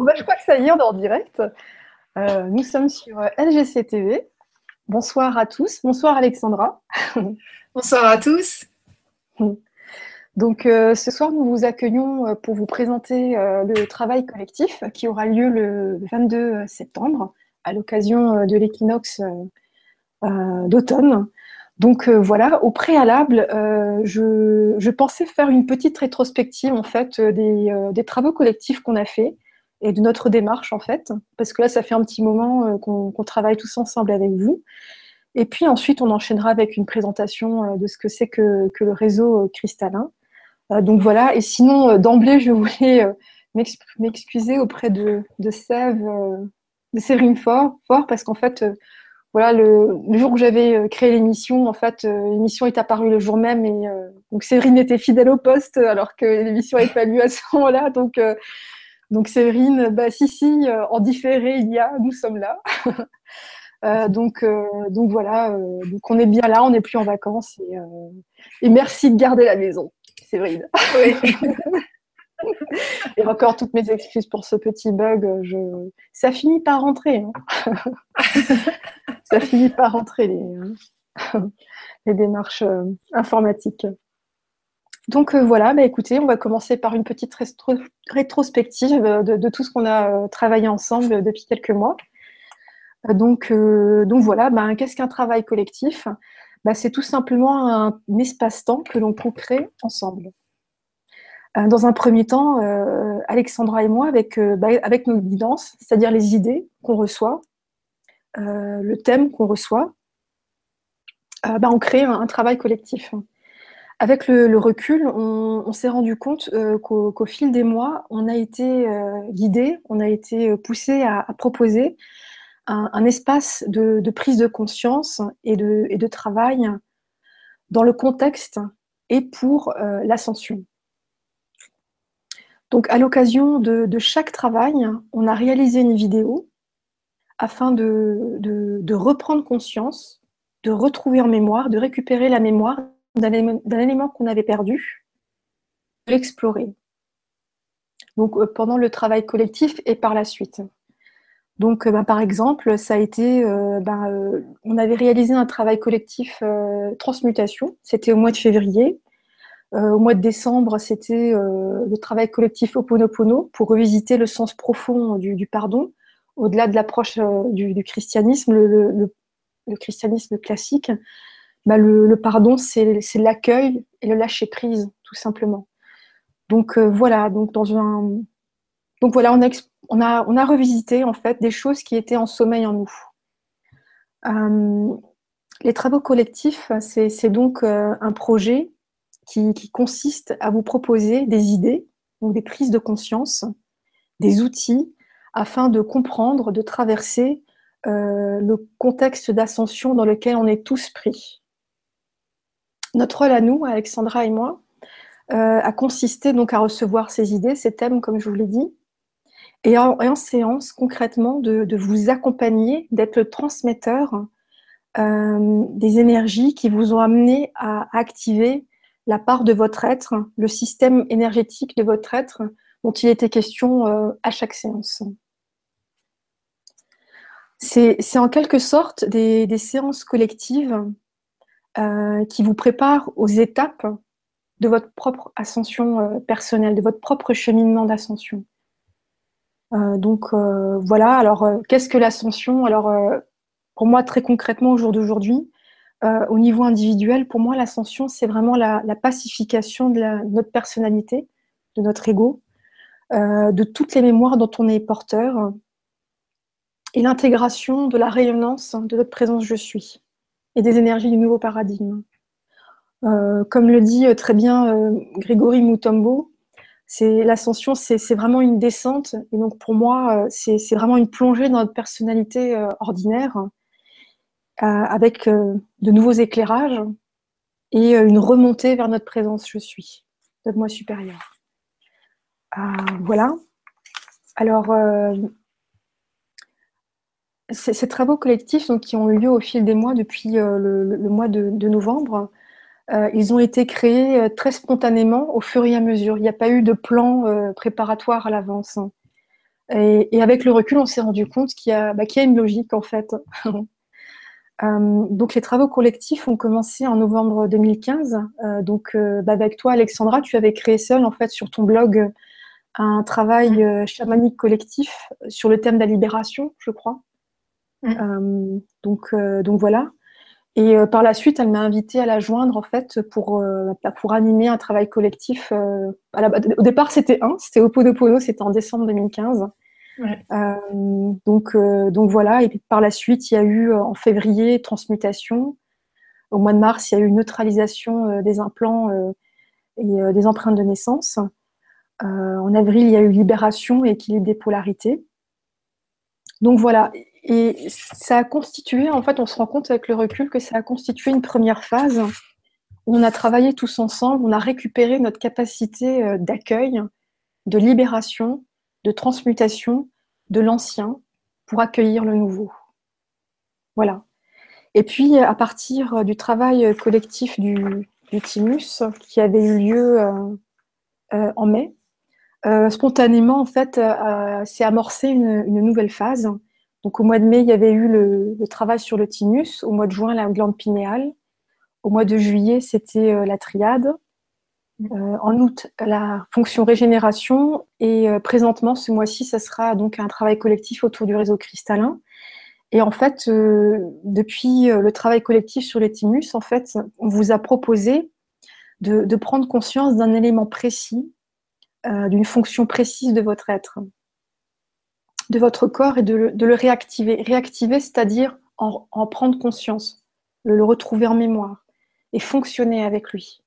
Bon, bah, je crois que ça y est, on est en direct. Euh, nous sommes sur LGC TV. Bonsoir à tous. Bonsoir Alexandra. Bonsoir à tous. Donc euh, ce soir, nous vous accueillons euh, pour vous présenter le travail collectif qui aura lieu le 22 septembre à l'occasion de l'équinoxe d'automne. Donc voilà, au préalable, je, pensais faire une petite rétrospective en fait des, des travaux collectifs qu'on a faits et de notre démarche en fait, parce que là, ça fait un petit moment euh, qu'on travaille tous ensemble avec vous. Et puis ensuite, on enchaînera avec une présentation euh, de ce que c'est que, que, le réseau euh, cristallin. donc voilà, et sinon, d'emblée, je voulais m'excuser auprès de, de Sève, de Séverine Fort, Fort parce qu'en fait, voilà, le, jour où j'avais créé l'émission, en fait, l'émission est apparue le jour même et donc Séverine était fidèle au poste alors que l'émission n'avait pas lieu à ce moment-là. Donc donc Séverine, bah si si, euh, en différé il y a, nous sommes là. Euh, donc, euh, donc voilà, donc on est bien là, on n'est plus en vacances et, merci de garder la maison, Séverine. Oui. et encore toutes mes excuses pour ce petit bug. Je... Ça finit par rentrer. Hein. Ça finit par rentrer les, les démarches informatiques. Donc euh, voilà, bah, écoutez, on va commencer par une petite rétrospective euh, de, tout ce qu'on a euh, travaillé ensemble depuis quelques mois. Donc, donc voilà, bah, qu'est-ce qu'un travail collectif? Bah, C'est tout simplement un, espace-temps que l'on crée ensemble. Dans un premier temps, Alexandra et moi, avec, avec nos guidances, c'est-à-dire les idées qu'on reçoit, le thème qu'on reçoit, on crée un travail collectif. Avec le, recul, on, s'est rendu compte euh, qu'au fil des mois, on a été euh, guidé, on a été euh, poussé à, proposer un, espace de, prise de conscience et de, travail dans le contexte et pour l'ascension. Donc, à l'occasion de, chaque travail, on a réalisé une vidéo afin de reprendre conscience, de retrouver en mémoire, de récupérer la mémoire d'un élément qu'on avait perdu, l'explorer. Donc euh, pendant le travail collectif et par la suite. Donc euh, ben, par exemple, ça a été, euh, ben, on avait réalisé un travail collectif transmutation. C'était au mois de février. au mois de décembre, c'était le travail collectif Oponopono pour revisiter le sens profond du, pardon, au-delà de l'approche du, christianisme, le, christianisme classique. Bah, le, pardon, c'est l'accueil et le lâcher prise, tout simplement. Donc euh, voilà, donc on a revisité en fait des choses qui étaient en sommeil en nous. Euh, les travaux collectifs, c'est donc euh, un projet qui, consiste à vous proposer des idées, donc des prises de conscience, des outils afin de comprendre, de traverser le contexte d'ascension dans lequel on est tous pris. Notre rôle à nous, Alexandra et moi, euh, a consisté donc à recevoir ces idées, ces thèmes, comme je vous l'ai dit, et en, séance, concrètement, de, vous accompagner, d'être le transmetteur euh, des énergies qui vous ont amené à activer la part de votre être, le système énergétique de votre être dont il était question euh, à chaque séance. C'est en quelque sorte des, des séances collectives euh, qui vous prépare aux étapes de votre propre ascension euh, personnelle, de votre propre cheminement d'ascension. Euh, donc voilà, alors qu'est-ce que l'ascension? Alors pour moi, très concrètement, au jour d'aujourd'hui, au niveau individuel, pour moi, l'ascension, c'est vraiment la, pacification de, de, notre personnalité, de notre ego, de toutes les mémoires dont on est porteur, et l'intégration de la rayonnance de notre présence je suis et des énergies du nouveau paradigme. Euh, comme le dit euh, très bien euh, Grégory Mutombo, l'ascension, c'est vraiment une descente. Et donc pour moi, c'est vraiment une plongée dans notre personnalité ordinaire, avec de nouveaux éclairages et une remontée vers notre présence je suis, notre moi supérieur. voilà. Alors, ces, travaux collectifs donc, qui ont eu lieu au fil des mois depuis euh, le, mois de, novembre, euh, ils ont été créés euh, très spontanément au fur et à mesure. Il n'y a pas eu de plan préparatoire à l'avance. Et, avec le recul, on s'est rendu compte qu'il y, a bah, une logique en fait. Donc les travaux collectifs ont commencé en novembre 2015. Euh, donc bah, avec toi, Alexandra, tu avais créé seul en fait sur ton blog un travail chamanique collectif sur le thème de la libération, je crois. Donc, donc voilà. Et par la suite, elle m'a invité à la joindre en fait pour, pour animer un travail collectif. au départ, c'était un, c'était Oponopono, c'était en décembre 2015. Euh, donc, euh, donc voilà, et puis par la suite, il y a eu euh, en février transmutation. Au mois de mars, il y a eu neutralisation des implants et des empreintes de naissance. en avril, il y a eu libération et équilibre des polarités. Donc voilà, et ça a constitué, en fait, on se rend compte avec le recul que ça a constitué une première phase où on a travaillé tous ensemble, on a récupéré notre capacité d'accueil, de libération, de transmutation de l'ancien pour accueillir le nouveau. Voilà. Et puis, à partir du travail collectif du, Timus, qui avait eu lieu euh, euh, en mai, euh, spontanément, en fait, s'est amorcée une, nouvelle phase. Donc, au mois de mai, il y avait eu le, travail sur le Tinus. Au mois de juin, la glande pinéale. Au mois de juillet, c'était la triade. Euh, en août, la fonction régénération et euh, présentement, ce mois-ci, ça sera donc un travail collectif autour du réseau cristallin. Et en fait, euh, depuis le travail collectif sur les thymus, en fait, on vous a proposé de, prendre conscience d'un élément précis, d'une fonction précise de votre être, de votre corps et de le, réactiver. Réactiver, c'est-à-dire en, prendre conscience, le retrouver en mémoire et fonctionner avec lui.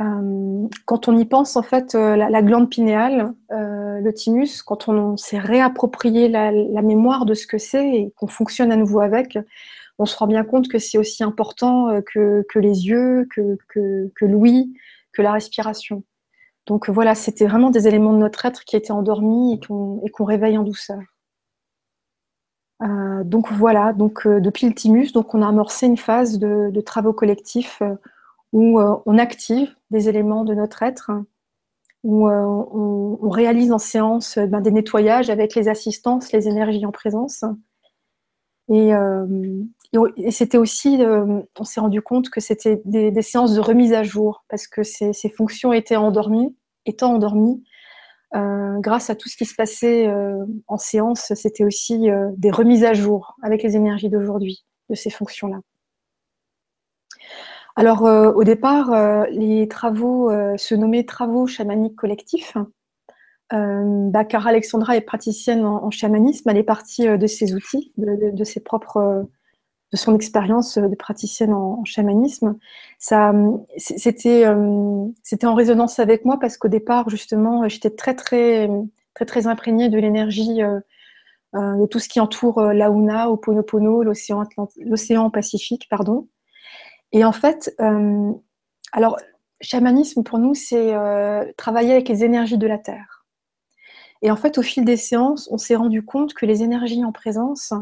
Euh, quand on y pense, en fait, euh, la, glande pinéale, euh, le thymus, quand on, s'est réapproprié la, mémoire de ce que c'est et qu'on fonctionne à nouveau avec, on se rend bien compte que c'est aussi important que, les yeux, que, l'ouïe, que la respiration. Donc voilà, c'était vraiment des éléments de notre être qui étaient endormis et qu'on réveille en douceur. donc voilà, donc depuis le thymus, donc on a amorcé une phase de, travaux collectifs où euh, on active des éléments de notre être, où euh, on, réalise en séance ben, des nettoyages avec les assistances, les énergies en présence. Et, euh, c'était aussi, on s'est rendu compte que c'était des, séances de remise à jour, parce que ces, fonctions étaient endormies, étant endormies, grâce à tout ce qui se passait en séance, c'était aussi des remises à jour avec les énergies d'aujourd'hui, de ces fonctions-là. Alors, euh, au départ, euh, les travaux euh, se nommaient travaux chamaniques collectifs. Bah, car Alexandra est praticienne en, chamanisme, elle est partie de ses outils, de, ses propres, de son expérience de praticienne en, chamanisme. Ça, c'était, c'était en résonance avec moi parce qu'au départ, justement, j'étais très, très, très, très imprégnée de l'énergie de tout ce qui entoure l'Auna, Oponopono, l'océan, l'océan Pacifique, pardon. Et en fait, euh, alors, chamanisme pour nous, c'est euh, travailler avec les énergies de la Terre. Et en fait, au fil des séances, on s'est rendu compte que les énergies en présence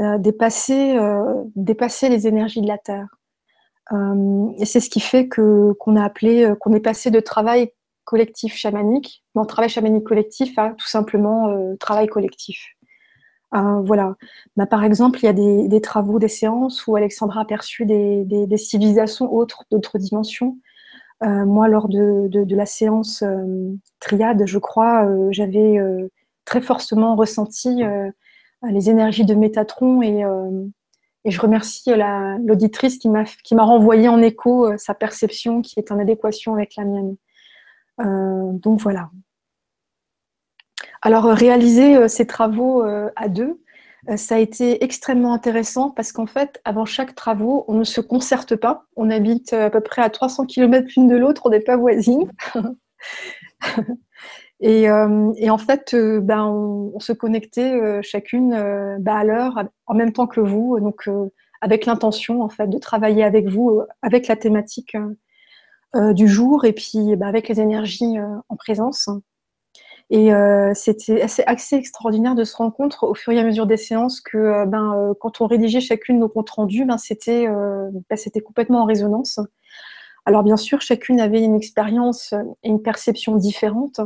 euh, dépassaient, les énergies de la Terre. et c'est ce qui fait que qu'on a appelé, qu'on est passé de travail collectif chamanique, non travail chamanique collectif à tout simplement travail collectif. Euh, voilà. Bah, par exemple, il y a des, travaux, des séances où Alexandra a perçu des, civilisations autres, d'autres dimensions. Euh, moi, lors de, la séance euh, triade, je crois, j'avais très fortement ressenti les énergies de Métatron et, je remercie l'auditrice qui m'a renvoyé en écho sa perception qui est en adéquation avec la mienne. donc voilà. Alors, euh, réaliser euh, ces travaux euh, à deux, ça a été extrêmement intéressant parce qu'en fait, avant chaque travaux, on ne se concerte pas. On habite à peu près à 300 km l'une de l'autre, on n'est pas voisines. et, en fait, ben, on, se connectait chacune ben, à l'heure, en même temps que vous, donc avec l'intention en fait de travailler avec vous, avec la thématique du jour et puis ben, avec les énergies en présence. Et euh, c'était assez, extraordinaire de se rendre compte au fur et à mesure des séances que euh, ben, euh, quand on rédigeait chacune nos comptes rendus, ben, c'était ben, complètement en résonance. Alors bien sûr, chacune avait une expérience et une perception différente,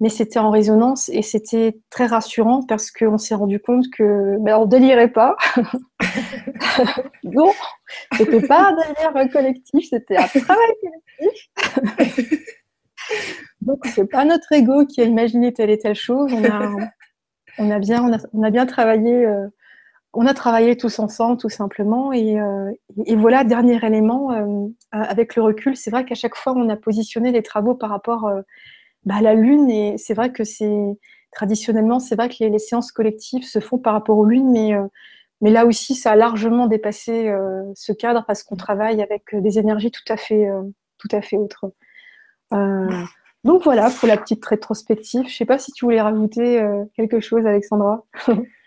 mais c'était en résonance et c'était très rassurant parce qu'on s'est rendu compte que ben, on délirait pas. non, c'était pas un délire collectif, c'était un travail collectif. Donc c'est pas notre ego qui a imaginé telle et telle chose. On a, on a bien, on a, bien travaillé. Euh, on a travaillé tous ensemble, tout simplement. Et, euh, voilà, dernier élément, euh, avec le recul, c'est vrai qu'à chaque fois, on a positionné les travaux par rapport bah, la Lune, et c'est vrai que c'est traditionnellement, c'est vrai que les, séances collectives se font par rapport aux lunes, mais, euh, mais là aussi, ça a largement dépassé euh, ce cadre parce qu'on travaille avec des énergies tout à fait, euh, tout à fait autres. donc voilà pour la petite rétrospective. Je sais pas si tu voulais rajouter quelque chose, Alexandra.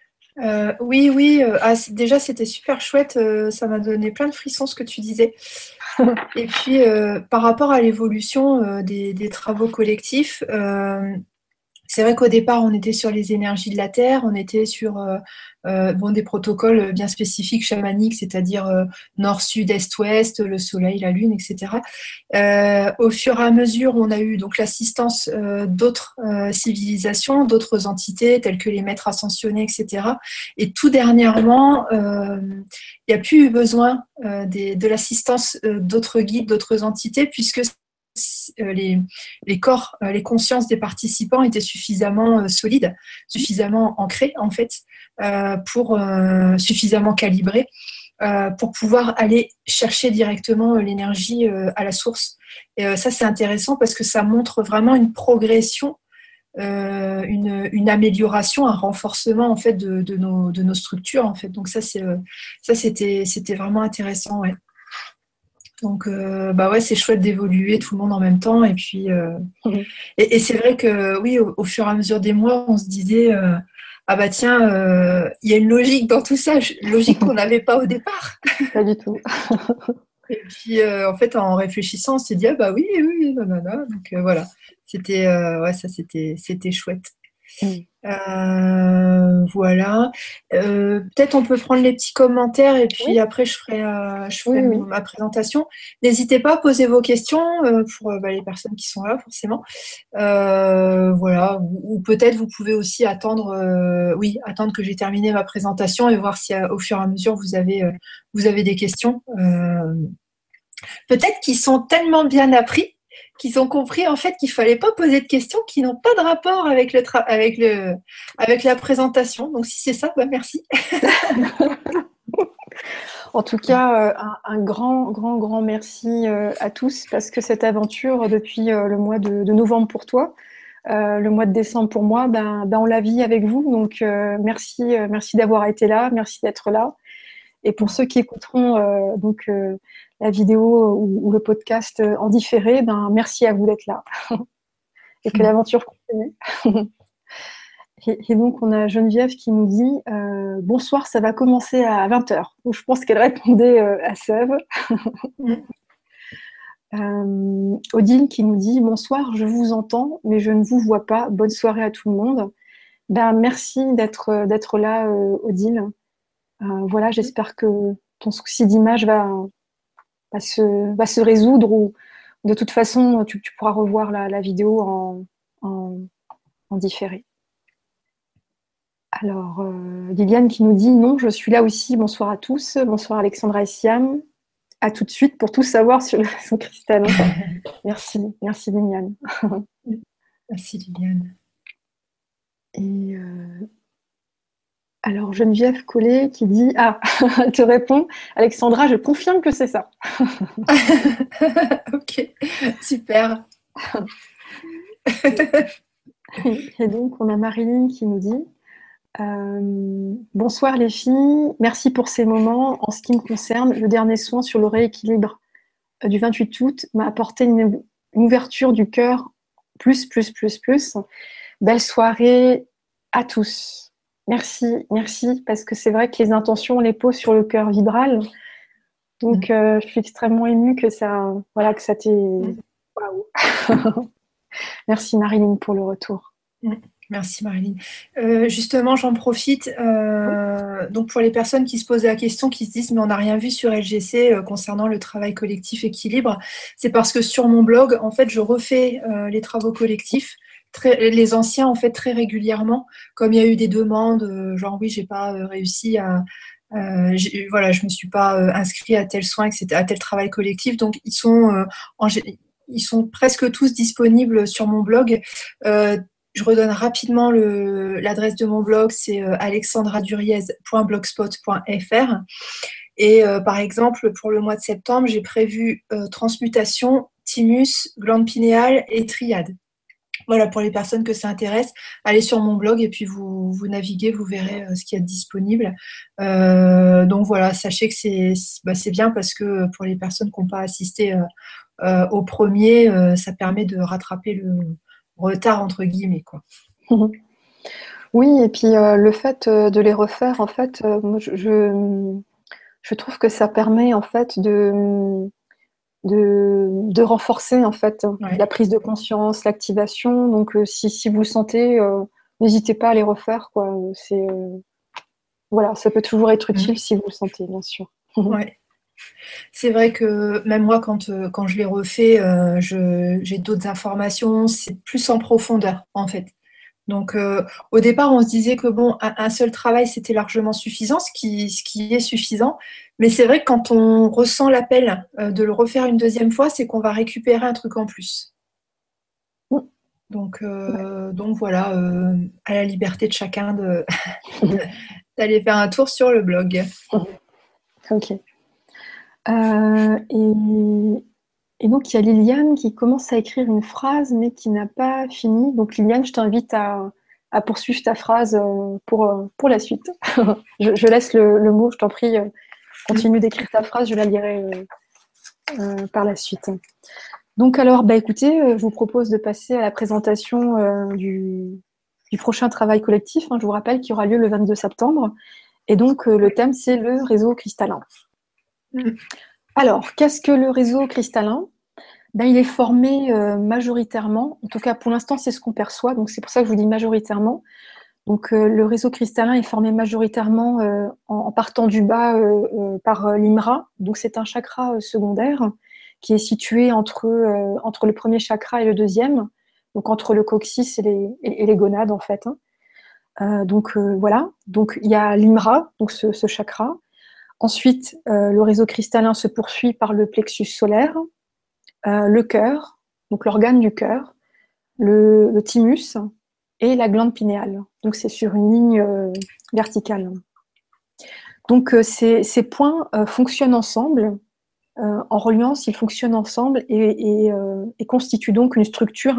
oui, oui. Ah, déjà, c'était super chouette. ça m'a donné plein de frissons ce que tu disais. Et puis, euh, par rapport à l'évolution euh, des, travaux collectifs, euh, c'est vrai qu'au départ, on était sur les énergies de la Terre, on était sur bon, des protocoles bien spécifiques chamaniques, c'est-à-dire nord, sud, est, ouest, le soleil, la lune, etc. au fur et à mesure, on a eu donc l'assistance d'autres civilisations, d'autres entités telles que les maîtres ascensionnés, etc. Et tout dernièrement, il n'y a plus eu besoin euh, de l'assistance euh, d'autres guides, d'autres entités, puisque euh, les, corps, les consciences des participants étaient suffisamment solides, suffisamment ancrés en fait, pour suffisamment calibrés pour pouvoir aller chercher directement l'énergie à la source. Et ça, c'est intéressant parce que ça montre vraiment une progression euh, une, amélioration, un renforcement en fait de, nos, structures en fait. Donc ça euh, c'était vraiment intéressant. Donc euh, bah ouais c'est chouette d'évoluer tout le monde en même temps et puis et, c'est vrai que oui au, fur et à mesure des mois on se disait ah bah tiens il y a une logique dans tout ça logique qu'on n'avait pas au départ. Pas du tout. Et puis, en fait, en réfléchissant, on s'est dit, ah bah oui, oui, non, non, non. Donc, voilà. C'était euh, ouais, ça c'était c'était chouette. Mm. Euh, voilà. Euh, peut-être on peut prendre les petits commentaires et puis après je ferai, je ferai ma présentation. N'hésitez pas à poser vos questions pour bah, les personnes qui sont là forcément. voilà. Ou, peut-être vous pouvez aussi attendre, oui, attendre que j'ai terminé ma présentation et voir si au fur et à mesure vous avez vous avez des questions. peut-être qu'ils sont tellement bien appris qu'ils ont compris en fait qu'il fallait pas poser de questions qui n'ont pas de rapport avec le avec le avec la présentation. Donc si c'est ça, bah merci. en tout cas, euh, un, grand, grand, grand merci euh, à tous parce que cette aventure depuis euh, le mois de, novembre pour toi, le mois de décembre pour moi, ben, ben on la vit avec vous. Donc merci, merci d'avoir été là, merci d'être là. Et pour ceux qui écouteront donc la vidéo ou, le podcast en différé, ben, merci à vous d'être là et que l'aventure continue. et, donc, on a Geneviève qui nous dit euh, Bonsoir, ça va commencer à 20h. Donc, je pense qu'elle répondait euh, à Sève. Euh, Odile qui nous dit Bonsoir, je vous entends, mais je ne vous vois pas. Bonne soirée à tout le monde. Ben, merci d'être, d'être là, Odile. voilà, j'espère que ton souci d'image va, va se, va se résoudre ou de toute façon, tu, pourras revoir la, vidéo en, en, différé. Alors, euh, Liliane qui nous dit non, je suis là aussi. Bonsoir à tous. Bonsoir Alexandra et Siam. À tout de suite pour tout savoir sur le son cristal. merci, merci Liliane. merci Liliane. Et euh, alors Geneviève Collet qui dit Ah, te répond Alexandra, je confirme que c'est ça. ok, super. Et donc on a Marilyn qui nous dit euh, Bonsoir les filles, merci pour ces moments. En ce qui me concerne, le dernier soin sur le rééquilibre euh, du 28 août m'a apporté une, ouverture du cœur plus, plus, plus, plus. Belle soirée à tous. Merci, merci, parce que c'est vrai que les intentions, on les pose sur le cœur vibral. Donc, mm. euh, je suis extrêmement émue que ça, voilà, que ça t'ait. Mm. merci Marilyn pour le retour. Mm. Merci Marilyn. Euh, justement, j'en profite. Euh, donc pour les personnes qui se posent la question, qui se disent mais on n'a rien vu sur LGC concernant le travail collectif équilibre, c'est parce que sur mon blog, en fait, je refais les travaux collectifs les anciens en fait très régulièrement, comme il y a eu des demandes, genre oui, j'ai pas réussi à, voilà, je me suis pas inscrit à tel soin, à tel travail collectif, donc ils sont ils sont presque tous disponibles sur mon blog. Je redonne rapidement l'adresse de mon blog, c'est euh, alexandraduriez.blogspot.fr. Et euh, par exemple, pour le mois de septembre, j'ai prévu euh, transmutation, thymus, glande pinéale et triade. Voilà, pour les personnes que ça intéresse, allez sur mon blog et puis vous, vous naviguez, vous verrez ce qu'il y a disponible. donc voilà, sachez que c'est bah, bien parce que pour les personnes qui n'ont pas assisté au premier, ça permet de rattraper le, retard entre guillemets. Oui, et puis euh, le fait euh, de les refaire, en fait, euh, je, je, trouve que ça permet en fait de, de, renforcer en fait la prise de conscience, l'activation. Donc si, si, vous le sentez, n'hésitez pas à les refaire. Quoi. C'est, voilà, ça peut toujours être utile mmh. si vous le sentez, bien sûr. Ouais. C'est vrai que même moi, quand, euh, quand je les refais, euh, j'ai d'autres informations, c'est plus en profondeur en fait. Donc euh, au départ, on se disait que bon, un, seul travail, c'était largement suffisant, ce qui, ce qui est suffisant. Mais c'est vrai que quand on ressent l'appel de le refaire une deuxième fois, c'est qu'on va récupérer un truc en plus. Donc, donc voilà, à la liberté de chacun d'aller faire un tour sur le blog. Ok. Euh, et, donc, il y a Liliane qui commence à écrire une phrase, mais qui n'a pas fini. Donc, Liliane, je t'invite à, poursuivre ta phrase euh, pour, euh, pour la suite. je, laisse le, mot, je t'en prie, continue d'écrire ta phrase, je la lirai par la suite. Donc, alors, bah, écoutez, je vous propose de passer à la présentation du, prochain travail collectif. Hein. je vous rappelle qu'il aura lieu le 22 septembre. Et donc, le thème, c'est le réseau cristallin. Alors, qu'est-ce que le réseau cristallin? Ben, Il est formé euh, majoritairement, en tout cas pour l'instant c'est ce qu'on perçoit, donc c'est pour ça que je vous dis majoritairement. Donc euh, le réseau cristallin est formé majoritairement euh, en, partant du bas par l'imra, donc c'est un chakra secondaire qui est situé entre, le premier chakra et le deuxième, donc entre le coccyx et les, gonades en fait. Hein. donc voilà, donc il y a l'imra, donc ce chakra, Ensuite, le réseau cristallin se poursuit par le plexus solaire, euh, le cœur, donc l'organe du cœur, le, thymus et la glande pinéale. Donc c'est sur une ligne euh, verticale. Donc ces, points fonctionnent ensemble. en reliance, ils fonctionnent ensemble et, constituent donc une structure,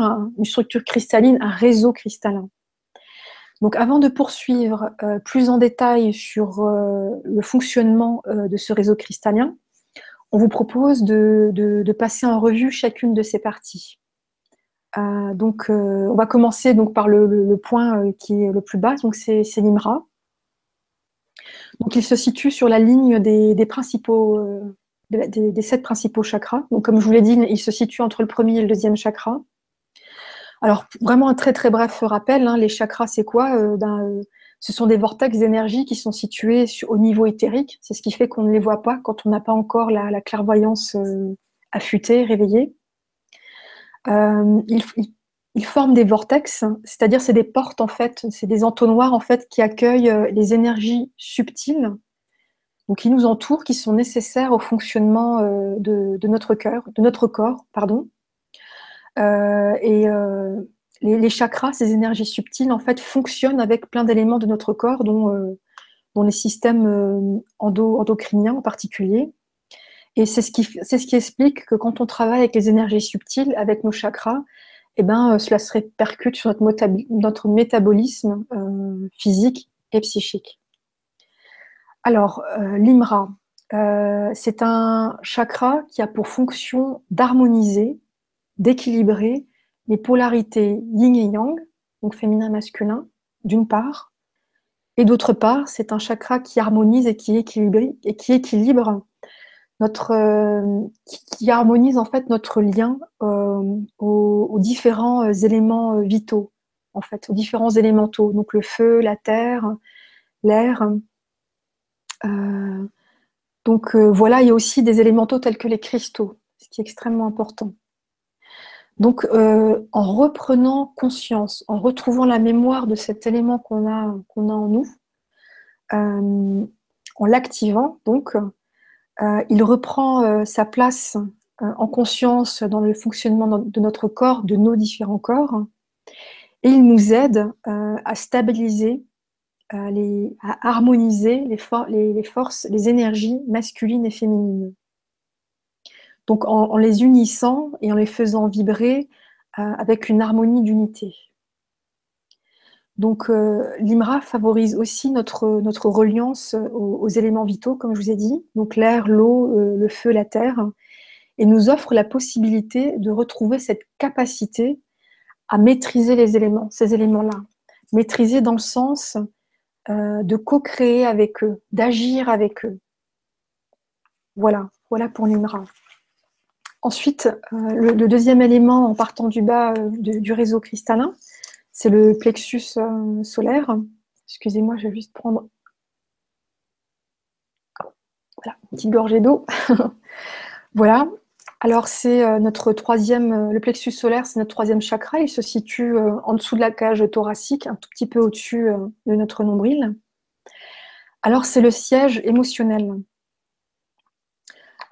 cristalline, un réseau cristallin. Donc avant de poursuivre euh, plus en détail sur euh, le fonctionnement euh, de ce réseau cristallin, on vous propose de, passer en revue chacune de ces parties. donc on va commencer par le, point qui est le plus bas, donc c'est l'IMRA. Donc il se situe sur la ligne des, sept principaux chakras. Comme je vous l'ai dit, il se situe entre le premier et le deuxième chakra. Alors, vraiment un très très bref rappel, hein, les chakras, c'est quoi? Euh, euh, Ce sont des vortex d'énergie qui sont situés au niveau éthérique. C'est ce qui fait qu'on ne les voit pas quand on n'a pas encore la, clairvoyance euh, affûtée, réveillée. ils, forment des vortex, c'est-à-dire c'est des portes en fait, c'est des entonnoirs en fait qui accueillent les énergies subtiles, qui nous entourent, qui sont nécessaires au fonctionnement de, notre cœur, de notre corps, pardon. Euh, et euh, les, chakras, ces énergies subtiles, en fait, fonctionnent avec plein d'éléments de notre corps, dont, euh, les systèmes endocriniens en particulier. Et c'est ce, qui, ce qui explique que quand on travaille avec les énergies subtiles, avec nos chakras, eh ben, cela se répercute sur notre, notre métabolisme physique et psychique. Alors, l'IMRA, c'est un chakra qui a pour fonction d'harmoniser d'équilibrer les polarités yin et yang, donc féminin-masculin, d'une part, et d'autre part, c'est un chakra qui harmonise et qui équilibre, notre, euh, qui, harmonise en fait notre lien euh, aux, différents éléments vitaux, en fait, aux différents élémentaux, donc le feu, la terre, l'air. Euh, donc voilà, il y a aussi des élémentaux tels que les cristaux, ce qui est extrêmement important. Donc, euh, en reprenant conscience, en retrouvant la mémoire de cet élément qu'on a, en nous, euh, en l'activant, donc, euh, il reprend sa place en conscience dans le fonctionnement de notre corps, de nos différents corps, et il nous aide à stabiliser, à harmoniser les forces, les énergies masculines et féminines. Donc en, les unissant et en les faisant vibrer euh, avec une harmonie d'unité. Donc euh, l'IMRA favorise aussi notre, reliance aux, éléments vitaux, comme je vous ai dit, donc l'air, l'eau, euh, le feu, la terre, et nous offre la possibilité de retrouver cette capacité à maîtriser les éléments, ces éléments-là. Maîtriser dans le sens de co-créer avec eux, d'agir avec eux. Voilà, voilà pour l'IMRA. Ensuite, euh, le, deuxième élément en partant du bas euh, du réseau cristallin, c'est le plexus euh, solaire. Excusez-moi, je vais juste prendre une petite gorgée d'eau. voilà. Alors, c'est notre troisième, le plexus solaire, c'est notre troisième chakra. Il se situe en dessous de la cage thoracique, un tout petit peu au-dessus de notre nombril. Alors, c'est le siège émotionnel.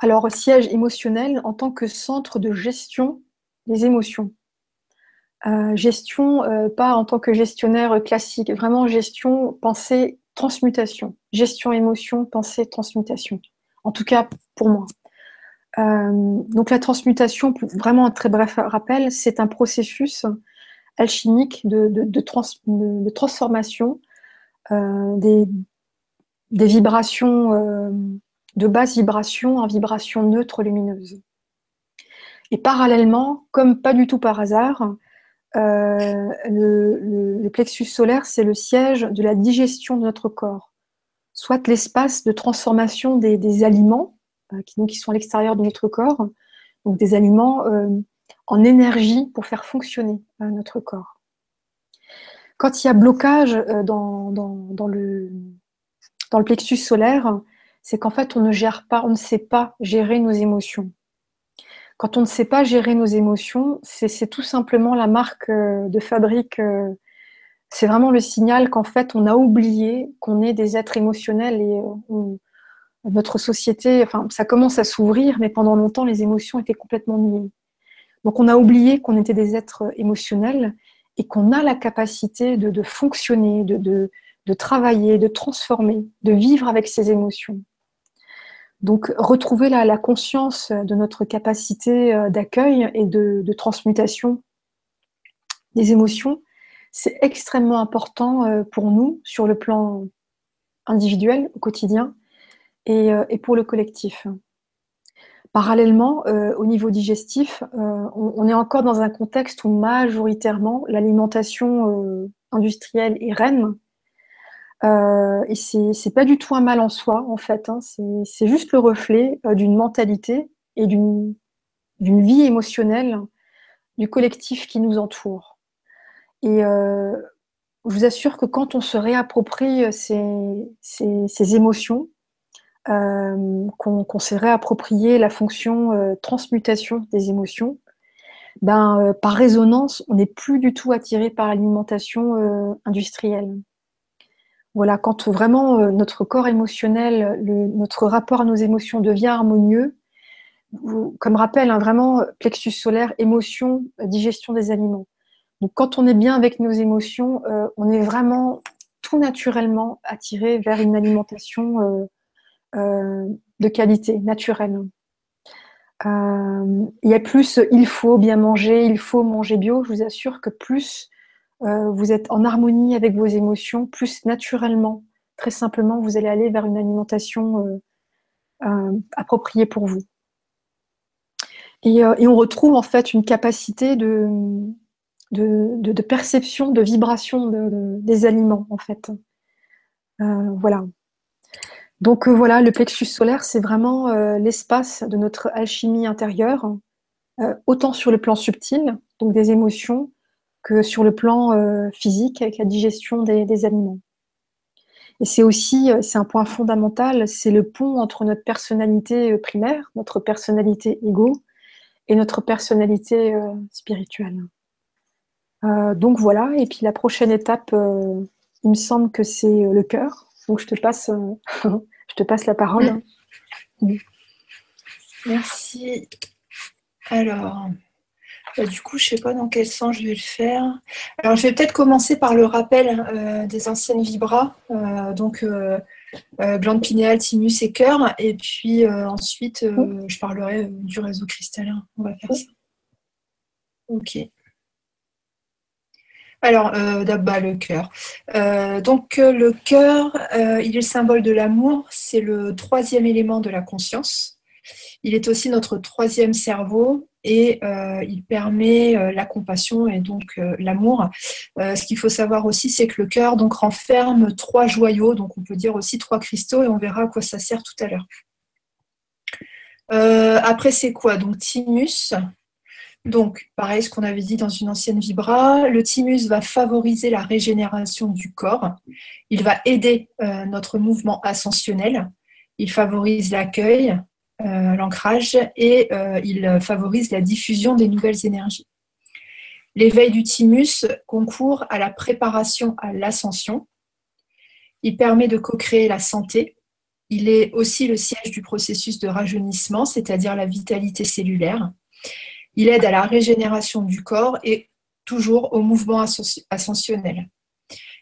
Alors, siège émotionnel en tant que centre de gestion des émotions. Euh, gestion, euh, pas en tant que gestionnaire classique, vraiment gestion, pensée, transmutation. Gestion, émotion, pensée, transmutation. En tout cas, pour moi. Euh, donc la transmutation, vraiment un très bref rappel, c'est un processus alchimique de, transformation des, des, vibrations de basse vibration en vibration neutre lumineuse. Et parallèlement, comme pas du tout par hasard, euh, le, plexus solaire, c'est le siège de la digestion de notre corps, soit l'espace de transformation des, aliments euh, qui, sont à l'extérieur de notre corps, donc des aliments euh, en énergie pour faire fonctionner notre corps. Quand il y a blocage dans le plexus solaire, c'est qu'en fait, on ne gère pas, on ne sait pas gérer nos émotions. Quand on ne sait pas gérer nos émotions, c'est tout simplement la marque euh, de fabrique. Euh, c'est vraiment le signal qu'en fait, on a oublié qu'on est des êtres émotionnels et euh, notre société, enfin, ça commence à s'ouvrir, mais pendant longtemps, les émotions étaient complètement niées. Donc, on a oublié qu'on était des êtres émotionnels et qu'on a la capacité de, fonctionner, de, de travailler, de transformer, de vivre avec ces émotions. Donc, retrouver la, conscience de notre capacité euh, d'accueil et de, transmutation des émotions, c'est extrêmement important euh, pour nous sur le plan individuel au quotidien et, euh, pour le collectif. Parallèlement, au niveau digestif, on, est encore dans un contexte où majoritairement l'alimentation industrielle est reine euh, et c'est pas du tout un mal en soi, en fait. Hein. C'est juste le reflet euh, d'une mentalité et d'une vie émotionnelle du collectif qui nous entoure. Et euh, je vous assure que quand on se réapproprie ces, ces, émotions, qu'on s'est réapproprié la fonction transmutation des émotions, ben, par résonance, on n'est plus du tout attiré par l'alimentation industrielle. Voilà, quand vraiment euh, notre corps émotionnel, notre rapport à nos émotions devient harmonieux, comme rappel, hein, vraiment plexus solaire, émotion, digestion des aliments. Donc quand on est bien avec nos émotions, euh, on est vraiment tout naturellement attiré vers une alimentation euh, de qualité, naturelle. il y a plus il faut bien manger, il faut manger bio, je vous assure que plus euh, vous êtes en harmonie avec vos émotions, plus naturellement, très simplement, vous allez aller vers une alimentation euh, euh, appropriée pour vous. Et, on retrouve en fait une capacité de, de, perception, de vibration des aliments, en fait. voilà. Donc voilà, le plexus solaire, c'est vraiment l'espace de notre alchimie intérieure, autant sur le plan subtil, donc des émotions, que sur le plan euh, physique avec la digestion des, aliments. Et c'est aussi, euh, c'est un point fondamental, c'est le pont entre notre personnalité euh, primaire, notre personnalité égo, et notre personnalité spirituelle. donc voilà, et puis la prochaine étape, il me semble que c'est le cœur. Donc je te passe, je te passe la parole. Merci. Alors, bah, du coup, je ne sais pas dans quel sens je vais le faire. Alors, je vais peut-être commencer par le rappel euh, des anciennes vibras, euh, donc euh, glande pinéale, thymus et cœur. Et puis ensuite, je parlerai du réseau cristallin. On va faire ça. Ok. Alors, d'abord le cœur. donc, le cœur, il est le symbole de l'amour. C'est le troisième élément de la conscience. Il est aussi notre troisième cerveau et euh, il permet euh, la compassion et donc euh, l'amour. ce qu'il faut savoir aussi, c'est que le cœur donc renferme trois joyaux, donc on peut dire aussi trois cristaux, et on verra à quoi ça sert tout à l'heure. après, c'est quoi? Donc, thymus. Donc, pareil, ce qu'on avait dit dans une ancienne vibra, le thymus va favoriser la régénération du corps. Il va aider notre mouvement ascensionnel. Il favorise l'accueil, l'ancrage et euh, il favorise la diffusion des nouvelles énergies. L'éveil du thymus concourt à la préparation à l'ascension. Il permet de co-créer la santé. Il est aussi le siège du processus de rajeunissement, c'est-à-dire la vitalité cellulaire. Il aide à la régénération du corps et toujours au mouvement ascensionnel.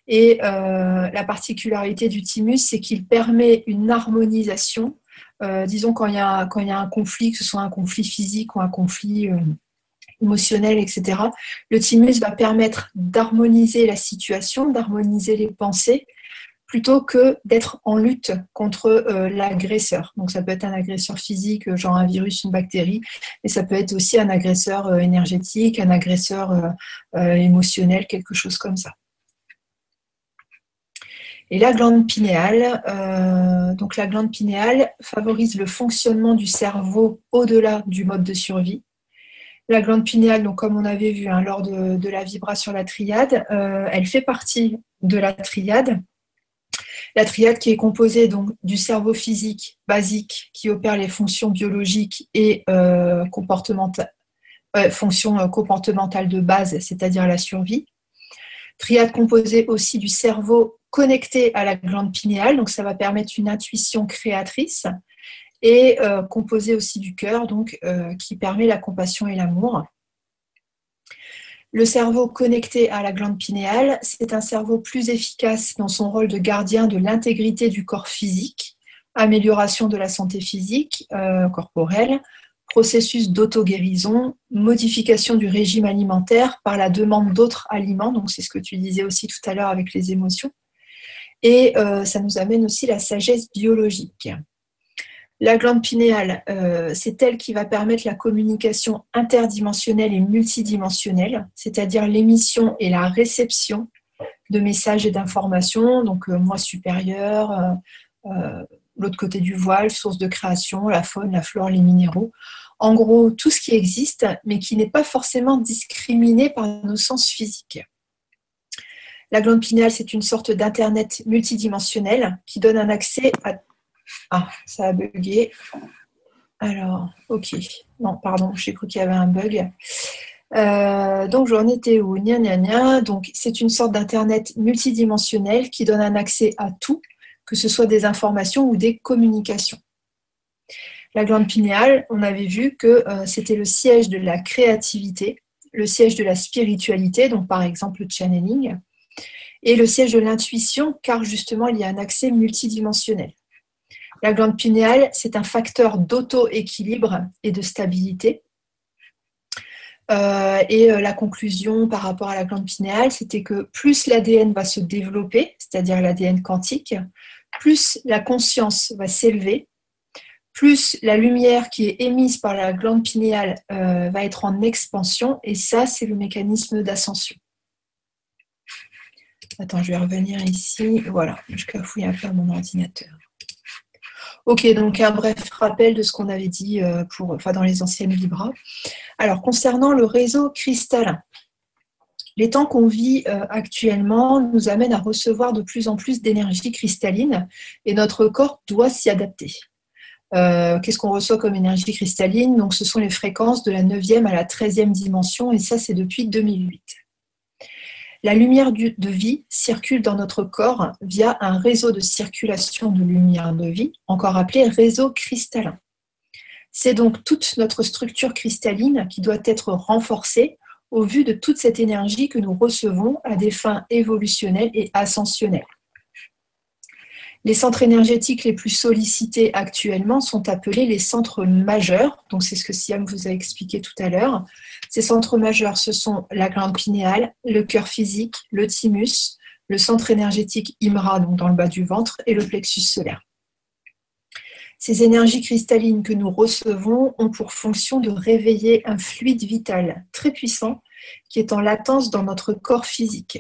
Et euh, la particularité du thymus, c'est qu'il permet une harmonisation euh, disons, quand il, y a, un conflit, que ce soit un conflit physique ou un conflit euh, émotionnel, etc., le thymus va permettre d'harmoniser la situation, d'harmoniser les pensées, plutôt que d'être en lutte contre euh, l'agresseur. Donc ça peut être un agresseur physique, genre un virus, une bactérie, mais ça peut être aussi un agresseur énergétique, un agresseur émotionnel, quelque chose comme ça. Et la glande pinéale, euh, donc la glande pinéale favorise le fonctionnement du cerveau au-delà du mode de survie. La glande pinéale, donc comme on avait vu hein, lors de, la vibration sur la triade, euh, elle fait partie de la triade. La triade qui est composée donc du cerveau physique basique qui opère les fonctions biologiques et euh, comportementales, fonctions comportementales de base, c'est-à-dire la survie. Triade composée aussi du cerveau connecté à la glande pinéale, donc ça va permettre une intuition créatrice, et euh, composé aussi du cœur, donc euh, qui permet la compassion et l'amour. Le cerveau connecté à la glande pinéale, c'est un cerveau plus efficace dans son rôle de gardien de l'intégrité du corps physique, amélioration de la santé physique, euh, corporelle, processus d'auto-guérison, modification du régime alimentaire par la demande d'autres aliments, donc c'est ce que tu disais aussi tout à l'heure avec les émotions, et euh, ça nous amène aussi la sagesse biologique. La glande pinéale, euh, c'est elle qui va permettre la communication interdimensionnelle et multidimensionnelle, c'est-à-dire l'émission et la réception de messages et d'informations, donc euh, moi supérieur, l'autre côté du voile, source de création, la faune, la flore, les minéraux. En gros, tout ce qui existe, mais qui n'est pas forcément discriminé par nos sens physiques. La glande pinéale, c'est une sorte d'Internet multidimensionnel qui donne un accès à... Ah, ça a bugué. Alors, ok. Non, pardon, j'ai cru qu'il y avait un bug. Euh, donc, j'en étais où? Nia, Donc, c'est une sorte d'Internet multidimensionnel qui donne un accès à tout, que ce soit des informations ou des communications. La glande pinéale, on avait vu que euh, c'était le siège de la créativité, le siège de la spiritualité, donc par exemple le channeling, et le siège de l'intuition, car justement, il y a un accès multidimensionnel. La glande pinéale, c'est un facteur d'auto-équilibre et de stabilité. Euh, et euh, la conclusion par rapport à la glande pinéale, c'était que plus l'ADN va se développer, c'est-à-dire l'ADN quantique, plus la conscience va s'élever, plus la lumière qui est émise par la glande pinéale euh, va être en expansion, et ça, c'est le mécanisme d'ascension. Attends, je vais revenir ici. Voilà, je cafouille un peu à mon ordinateur. Ok, donc un bref rappel de ce qu'on avait dit euh, pour, enfin, dans les anciennes Libra. Alors, concernant le réseau cristallin, les temps qu'on vit euh, actuellement nous amènent à recevoir de plus en plus d'énergie cristalline et notre corps doit s'y adapter. Qu'est-ce qu'on reçoit comme énergie cristalline? Donc, ce sont les fréquences de la 9e à la 13e dimension, et ça, c'est depuis 2008. La lumière de vie circule dans notre corps via un réseau de circulation de lumière de vie, encore appelé réseau cristallin. C'est donc toute notre structure cristalline qui doit être renforcée au vu de toute cette énergie que nous recevons à des fins évolutionnelles et ascensionnelles. Les centres énergétiques les plus sollicités actuellement sont appelés les centres majeurs. Donc, c'est ce que Siam vous a expliqué tout à l'heure. Ces centres majeurs, ce sont la glande pinéale, le cœur physique, le thymus, le centre énergétique IMRA, donc dans le bas du ventre, et le plexus solaire. Ces énergies cristallines que nous recevons ont pour fonction de réveiller un fluide vital très puissant qui est en latence dans notre corps physique.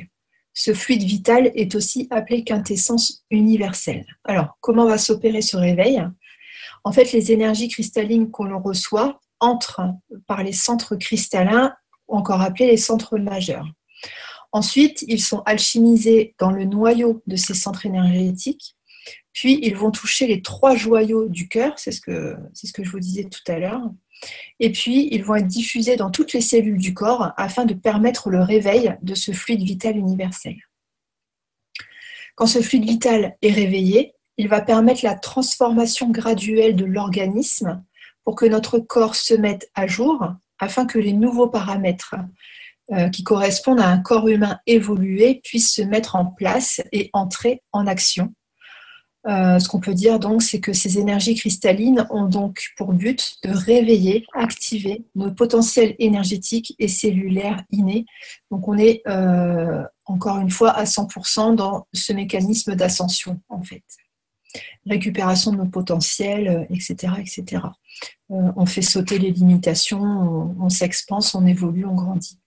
Ce fluide vital est aussi appelé quintessence universelle. Alors, comment va s'opérer ce réveil? En fait, les énergies cristallines qu'on reçoit entrent par les centres cristallins, encore appelés les centres majeurs. Ensuite, ils sont alchimisés dans le noyau de ces centres énergétiques, puis ils vont toucher les trois joyaux du cœur, c'est ce, que, ce que je vous disais tout à l'heure, et puis ils vont être diffusés dans toutes les cellules du corps afin de permettre le réveil de ce fluide vital universel. Quand ce fluide vital est réveillé, il va permettre la transformation graduelle de l'organisme pour que notre corps se mette à jour afin que les nouveaux paramètres euh, qui correspondent à un corps humain évolué puissent se mettre en place et entrer en action euh, ce qu'on peut dire donc, c'est que ces énergies cristallines ont donc pour but de réveiller, activer nos potentiels énergétiques et cellulaires innés. Donc on est euh, encore une fois à 100% dans ce mécanisme d'ascension en fait. Récupération de nos potentiels, etc. etc. Euh, on fait sauter les limitations, on, on s'expanse, on évolue, on grandit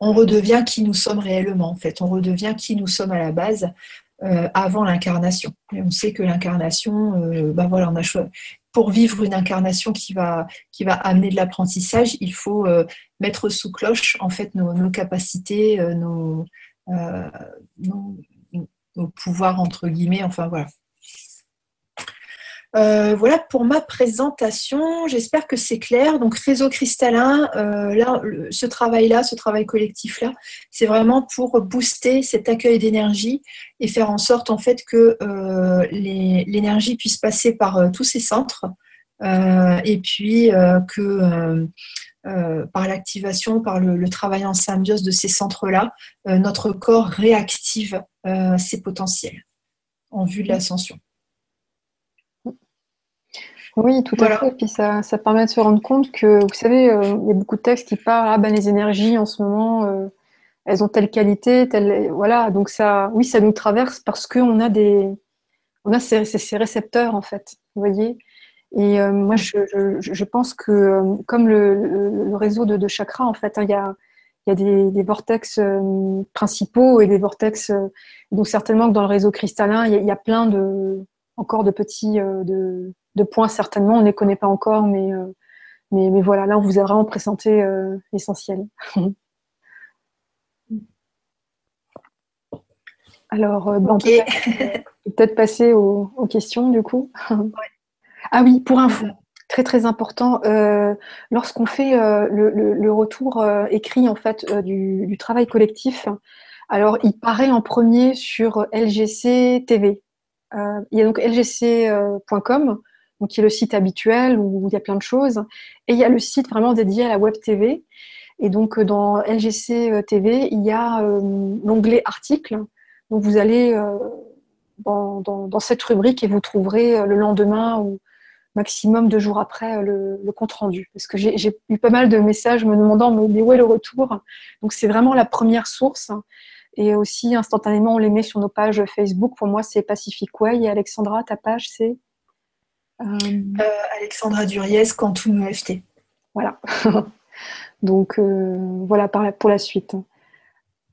on redevient qui nous sommes réellement en fait. On redevient qui nous sommes à la base euh, avant l'incarnation. Et on sait que l'incarnation, euh, ben voilà, on a pour vivre une incarnation qui va, qui va amener de l'apprentissage, il faut euh, mettre sous cloche en fait nos, capacités, nos, pouvoirs entre guillemets. Enfin voilà, euh, voilà pour ma présentation. J'espère que c'est clair. Donc réseau cristallin, euh, là, ce travail-là, ce travail collectif-là, c'est vraiment pour booster cet accueil d'énergie et faire en sorte en fait que euh, l'énergie puisse passer par tous ces centres et puis que par l'activation, par le, travail en symbiose de ces centres-là, notre corps réactive ses potentiels en vue de l'ascension. Oui, tout à fait. Et puis ça, ça, permet de se rendre compte que, vous savez, euh, il y a beaucoup de textes qui parlent, ah ben les énergies en ce moment, euh, elles ont telle qualité, telle, voilà. Donc ça, oui, ça nous traverse parce qu'on a des, on a ces, ces, récepteurs en fait, vous voyez. Et euh, moi, je, je, je, pense que comme le, le, réseau de, de, chakras, en fait, hein, il y a, il y a des, des vortex principaux et des vortex. donc certainement que dans le réseau cristallin, il y a, il y a plein de encore de petits de de points certainement, on ne les connaît pas encore, mais, euh, mais, mais, voilà, là on vous a vraiment présenté euh, l'essentiel. Alors, euh, on peut peut-être passer aux, questions du coup. Ah oui, pour info, très très important, lorsqu'on fait le, retour écrit en fait du, du, travail collectif, alors il paraît en premier sur LGC TV. il y a donc lgc.com donc qui est le site habituel où il y a plein de choses. Et il y a le site vraiment dédié à la web TV. Et donc euh, dans LGC euh, TV, il y a euh, l'onglet articles. Donc vous allez dans, cette rubrique et vous trouverez le lendemain ou maximum deux jours après le, compte rendu. Parce que j'ai eu pas mal de messages me demandant mais où est le retour? Donc c'est vraiment la première source. Et aussi instantanément on les met sur nos pages Facebook. Pour moi c'est Pacific Way et Alexandra, ta page c'est euh, euh, Alexandra Duriez, Quantum EFT. Voilà. Donc euh, voilà pour la suite.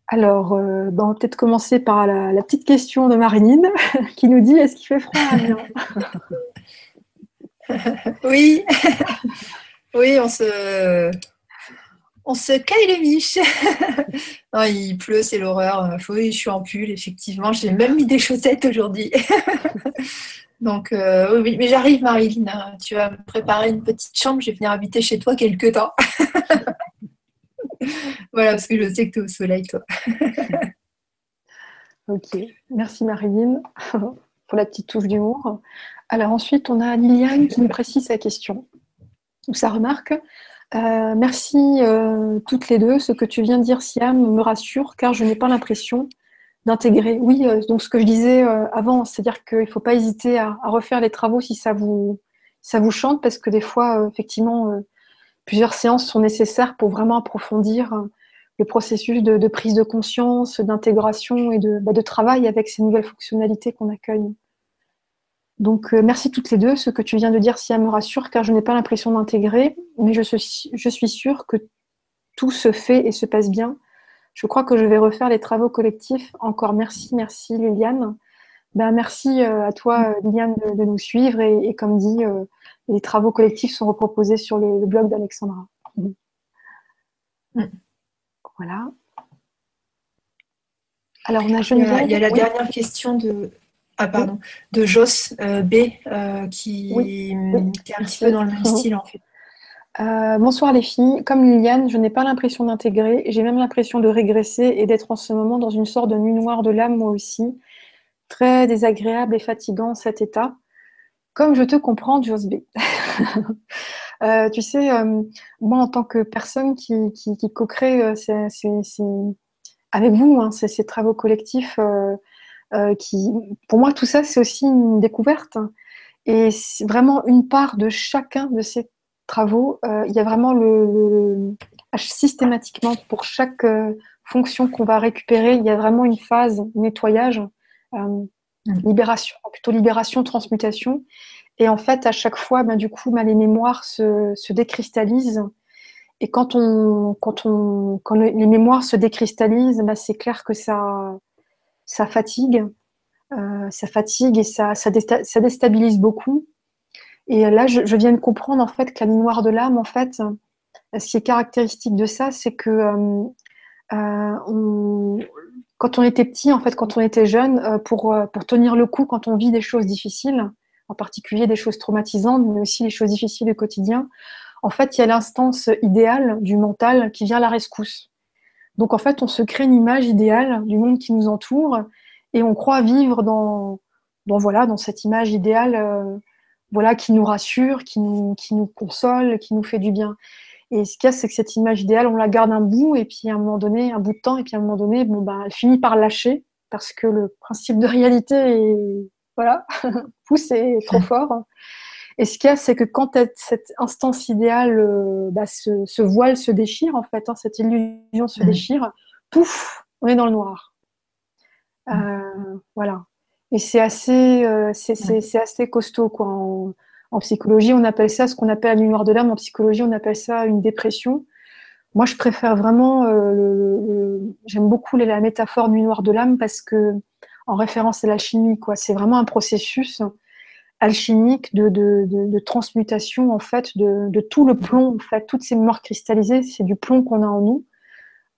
Alors, ben, on va peut-être commencer par la, petite question de Marinine qui nous dit est-ce qu'il fait froid Oui, oui, on se, on se caille les miches. il pleut, c'est l'horreur. Je suis en pull, effectivement. J'ai même mis des chaussettes aujourd'hui. Donc, oui, mais j'arrive, Marilyn. Hein. Tu vas me préparer une petite chambre. Je vais venir habiter chez toi quelques temps. voilà, parce que je sais que tu es au soleil, toi. ok, merci Marilyn pour la petite touche d'humour. Alors ensuite, on a Liliane qui nous précise sa question ou sa remarque. Euh, merci euh, toutes les deux. Ce que tu viens de dire, Siam, me rassure car je n'ai pas l'impression d'intégrer. Oui, euh, donc ce que je disais avant, c'est-à-dire qu'il ne faut pas hésiter à, refaire les travaux si ça vous, chante parce que des fois, effectivement, plusieurs séances sont nécessaires pour vraiment approfondir le processus de, prise de conscience, d'intégration et bah, de, travail avec ces nouvelles fonctionnalités qu'on accueille. Donc, euh, merci toutes les deux. Ce que tu viens de dire, si elle me rassure, car je n'ai pas l'impression d'intégrer, mais je suis, je suis sûre que tout se fait et se passe bien. Je crois que je vais refaire les travaux collectifs. Encore merci, merci Liliane. Ben, merci euh, à toi, Liliane, de, nous suivre. Et, comme dit, euh, les travaux collectifs sont reproposés sur le, blog d'Alexandra. Mm. Voilà. Alors, on a Il y a, la dernière question de, ah, pardon, de Joss euh, B, euh, qui, est un petit peu dans le même style en fait. Euh, bonsoir les filles. Comme Liliane, je n'ai pas l'impression d'intégrer, j'ai même l'impression de régresser et d'être en ce moment dans une sorte de nuit noire de l'âme, moi aussi. Très désagréable et fatigant cet état. Comme je te comprends, Joss B. tu sais, moi en tant que personne qui, qui, co-crée avec vous hein, ces, travaux collectifs, euh, qui, pour moi, tout ça, c'est aussi une découverte. Et vraiment une part de chacun de ces travaux. Euh, il y a vraiment le, systématiquement pour chaque euh, fonction qu'on va récupérer, il y a vraiment une phase nettoyage, mm. libération, plutôt libération, transmutation. Et en fait, à chaque fois, ben, du coup, ben, les mémoires se, se, décristallisent. Et quand, on, quand, on, quand les mémoires se décristallisent, ben, c'est clair que ça, ça fatigue, euh, ça fatigue et ça, déstabilise beaucoup. Et là, je, viens de comprendre en fait que la nuit noire de l'âme, en fait, ce qui est caractéristique de ça, c'est que euh, euh, quand on était petit, en fait, quand on était jeune, pour, pour tenir le coup, quand on vit des choses difficiles, en particulier des choses traumatisantes, mais aussi les choses difficiles du quotidien, en fait, il y a l'instance idéale du mental qui vient à la rescousse. Donc en fait, on se crée une image idéale du monde qui nous entoure et on croit vivre dans, voilà, dans cette image idéale euh, voilà, qui nous rassure, qui nous, qui nous console, qui nous fait du bien. Et ce qu'il y a, c'est que cette image idéale, on la garde un bout, et puis à un moment donné, un bout de temps, et puis à un moment donné, bon, bah, elle finit par lâcher, parce que le principe de réalité est, voilà, trop fort. Et ce qu'il y a, c'est que quand cette instance idéale, euh, bah, ce, voile se déchire, en fait, hein, cette illusion se mm. déchire, pouf, on est dans le noir. Mm. Euh, voilà. Et c'est assez, euh, c'est, assez costaud. Quoi. En, psychologie, on appelle ça ce qu'on appelle la nuit noire de l'âme. En psychologie, on appelle ça une dépression. Moi, je préfère vraiment, j'aime beaucoup la métaphore nuit noire de l'âme parce que, en référence à l'alchimie, quoi. C'est vraiment un processus alchimique de, de, de, transmutation en fait de, tout le plomb en fait. Toutes ces mémoires cristallisées c'est du plomb qu'on a en nous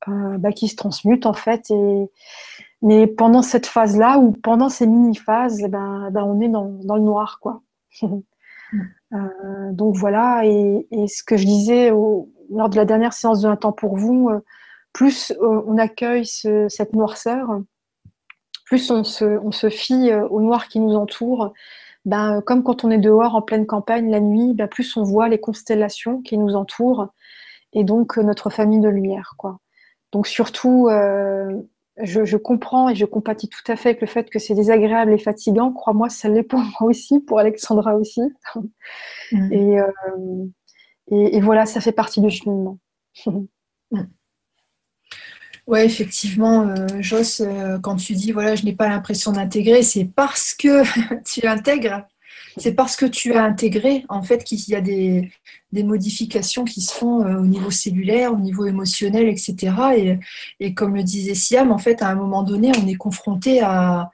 euh, bah, qui se transmute en fait. Et mais pendant cette phase là ou pendant ces mini phases eh ben, ben, on est dans, dans, le noir quoi. Euh, donc voilà. Et, et, ce que je disais lors de la dernière séance de un temps pour vous euh, plus on accueille ce, cette noirceur plus on se, on se fie au noir qui nous entoure ben, comme quand on est dehors en pleine campagne la nuit, ben, plus on voit les constellations qui nous entourent et donc euh, notre famille de lumière. Quoi. Donc surtout, euh, je, comprends et je compatis tout à fait avec le fait que c'est désagréable et fatigant. Crois-moi, ça l'est pour moi aussi, pour Alexandra aussi. Mm. Euh, et, et, voilà, ça fait partie du cheminement. Oui, effectivement, euh, Joss, euh, quand tu dis voilà, je n'ai pas l'impression d'intégrer, c'est parce que tu intègres, c'est parce que tu as intégré en fait qu'il y a des, modifications qui se font euh, au niveau cellulaire, au niveau émotionnel, etc. Et, comme le disait Siam, en fait, à un moment donné, on est confronté à,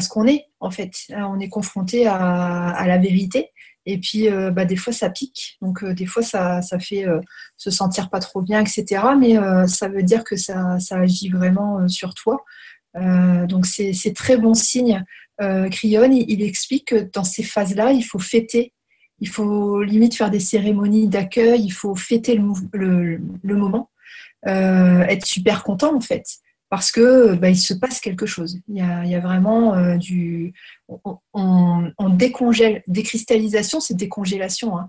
ce qu'on est, en fait. On est confronté à la vérité. Et puis, euh, bah, des fois, ça pique. Donc, euh, des fois, ça, ça fait euh, se sentir pas trop bien, etc. Mais ça veut dire que ça, ça agit vraiment sur toi. donc, c'est très bon signe euh, il, explique que dans ces phases-là, il faut fêter, il faut limite faire des cérémonies d'accueil, il faut fêter le, moment, euh, être super content en fait, parce que bah, il se passe quelque chose. Il y a, vraiment euh, du, on, décongèle, décristallisation, c'est décongélation. Hein.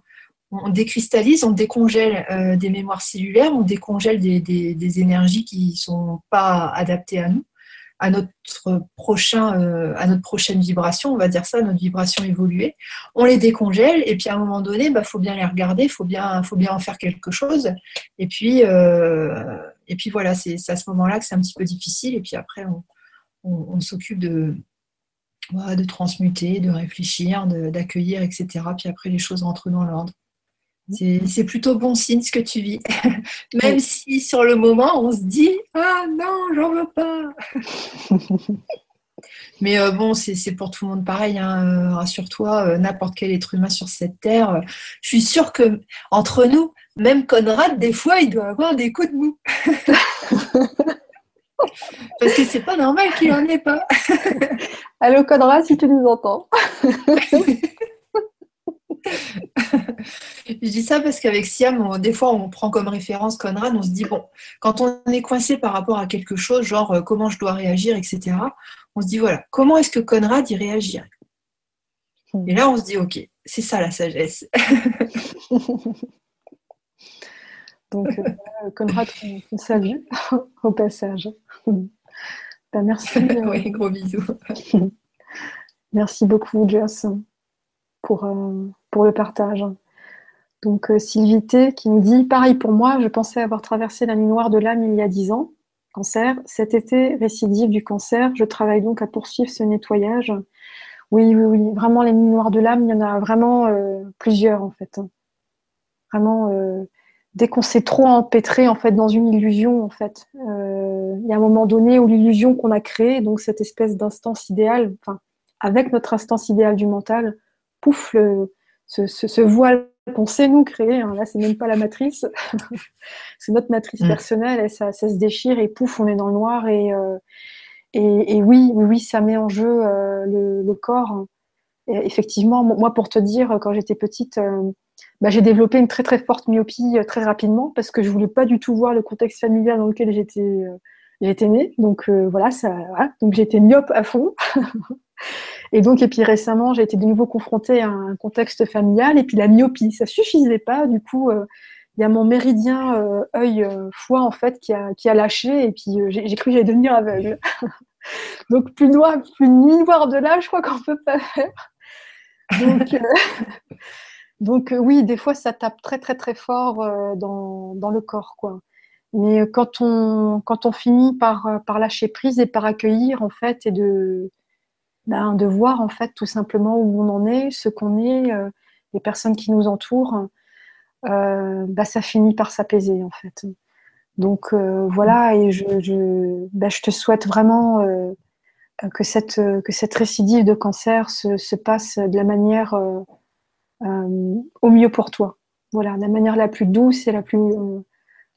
On décristallise, on décongèle euh, des mémoires cellulaires, on décongèle des, des énergies qui ne sont pas adaptées à nous à notre prochain, euh, à notre prochaine vibration, on va dire ça, notre vibration évoluée. On les décongèle et puis à un moment donné, il bah, faut bien les regarder, il faut bien, faut bien en faire quelque chose. Et puis, et puis voilà, c'est à ce moment-là que c'est un petit peu difficile. Et puis après, on, s'occupe de, de transmuter, de réfléchir, d'accueillir, etc. Puis après, les choses rentrent dans l'ordre. C'est plutôt bon signe ce que tu vis. Même si sur le moment, on se dit Ah non, j'en veux pas. Mais euh, bon, c'est pour tout le monde pareil. Hein. Euh, rassure-toi, euh, n'importe quel être humain sur cette terre. je suis sûre que entre nous, même Conrad, des fois, il doit avoir des coups de mou. Parce que c'est pas normal qu'il en ait pas. Allô Conrad, si tu nous entends. Je dis ça parce qu'avec Siam, des fois, on prend comme référence Conrad, on se dit, bon, quand on est coincé par rapport à quelque chose, genre euh, comment je dois réagir, etc., on se dit, voilà, comment est-ce que Conrad y réagirait? Hmm. Et là, on se dit, ok, c'est ça la sagesse. Donc, euh, Conrad, on, salue au passage. Ben, merci. Euh, oui, gros bisous. merci beaucoup, Joss, pour, pour le partage. Donc euh, Sylvité qui nous dit Pareil pour moi, je pensais avoir traversé la nuit noire de l'âme il y a dix ans. Cancer. Cet été, récidive du cancer. Je travaille donc à poursuivre ce nettoyage. Oui, oui, oui. Vraiment, les noires de l'âme, il y en a vraiment euh, plusieurs en fait. Vraiment, euh, dès qu'on s'est trop empêtré en fait dans une illusion, en fait, il y a un moment donné où l'illusion qu'on a créée, donc cette espèce d'instance idéale, enfin, avec notre instance idéale du mental, pouf, ce, voile qu'on sait nous créer, hein. là c'est même pas la matrice, c'est notre matrice mm. personnelle et ça, se déchire et pouf, on est dans le noir et, euh, et, oui, oui, ça met en jeu euh, le, corps. effectivement, moi pour te dire, quand j'étais petite, euh, bah, j'ai développé une très très forte myopie très rapidement parce que je voulais pas du tout voir le contexte familial dans lequel j'étais j'étais née. Donc voilà, ça, donc j'étais myope à fond. Et donc, et puis récemment, j'ai été de nouveau confrontée à un contexte familial, et puis la myopie, ça suffisait pas. Du coup, euh, il y a mon méridien euh, œil-foie euh, en fait qui a, qui a lâché, et puis j'ai cru que j'allais devenir aveugle. donc plus noir, plus nuit noire de là, je crois qu'on peut pas faire. Donc, donc oui, des fois, ça tape très très très fort dans, dans le corps, quoi. Mais quand on, quand on finit par, par lâcher prise et par accueillir, en fait, et de, ben, de voir en fait tout simplement où on en est, ce qu'on est, euh, les personnes qui nous entourent, euh, ben, ça finit par s'apaiser en fait. Donc euh, voilà, et je, je, je, te souhaite vraiment que, cette, que cette récidive de cancer se, se passe de la manière au mieux pour toi. Voilà, la manière la plus douce et la plus,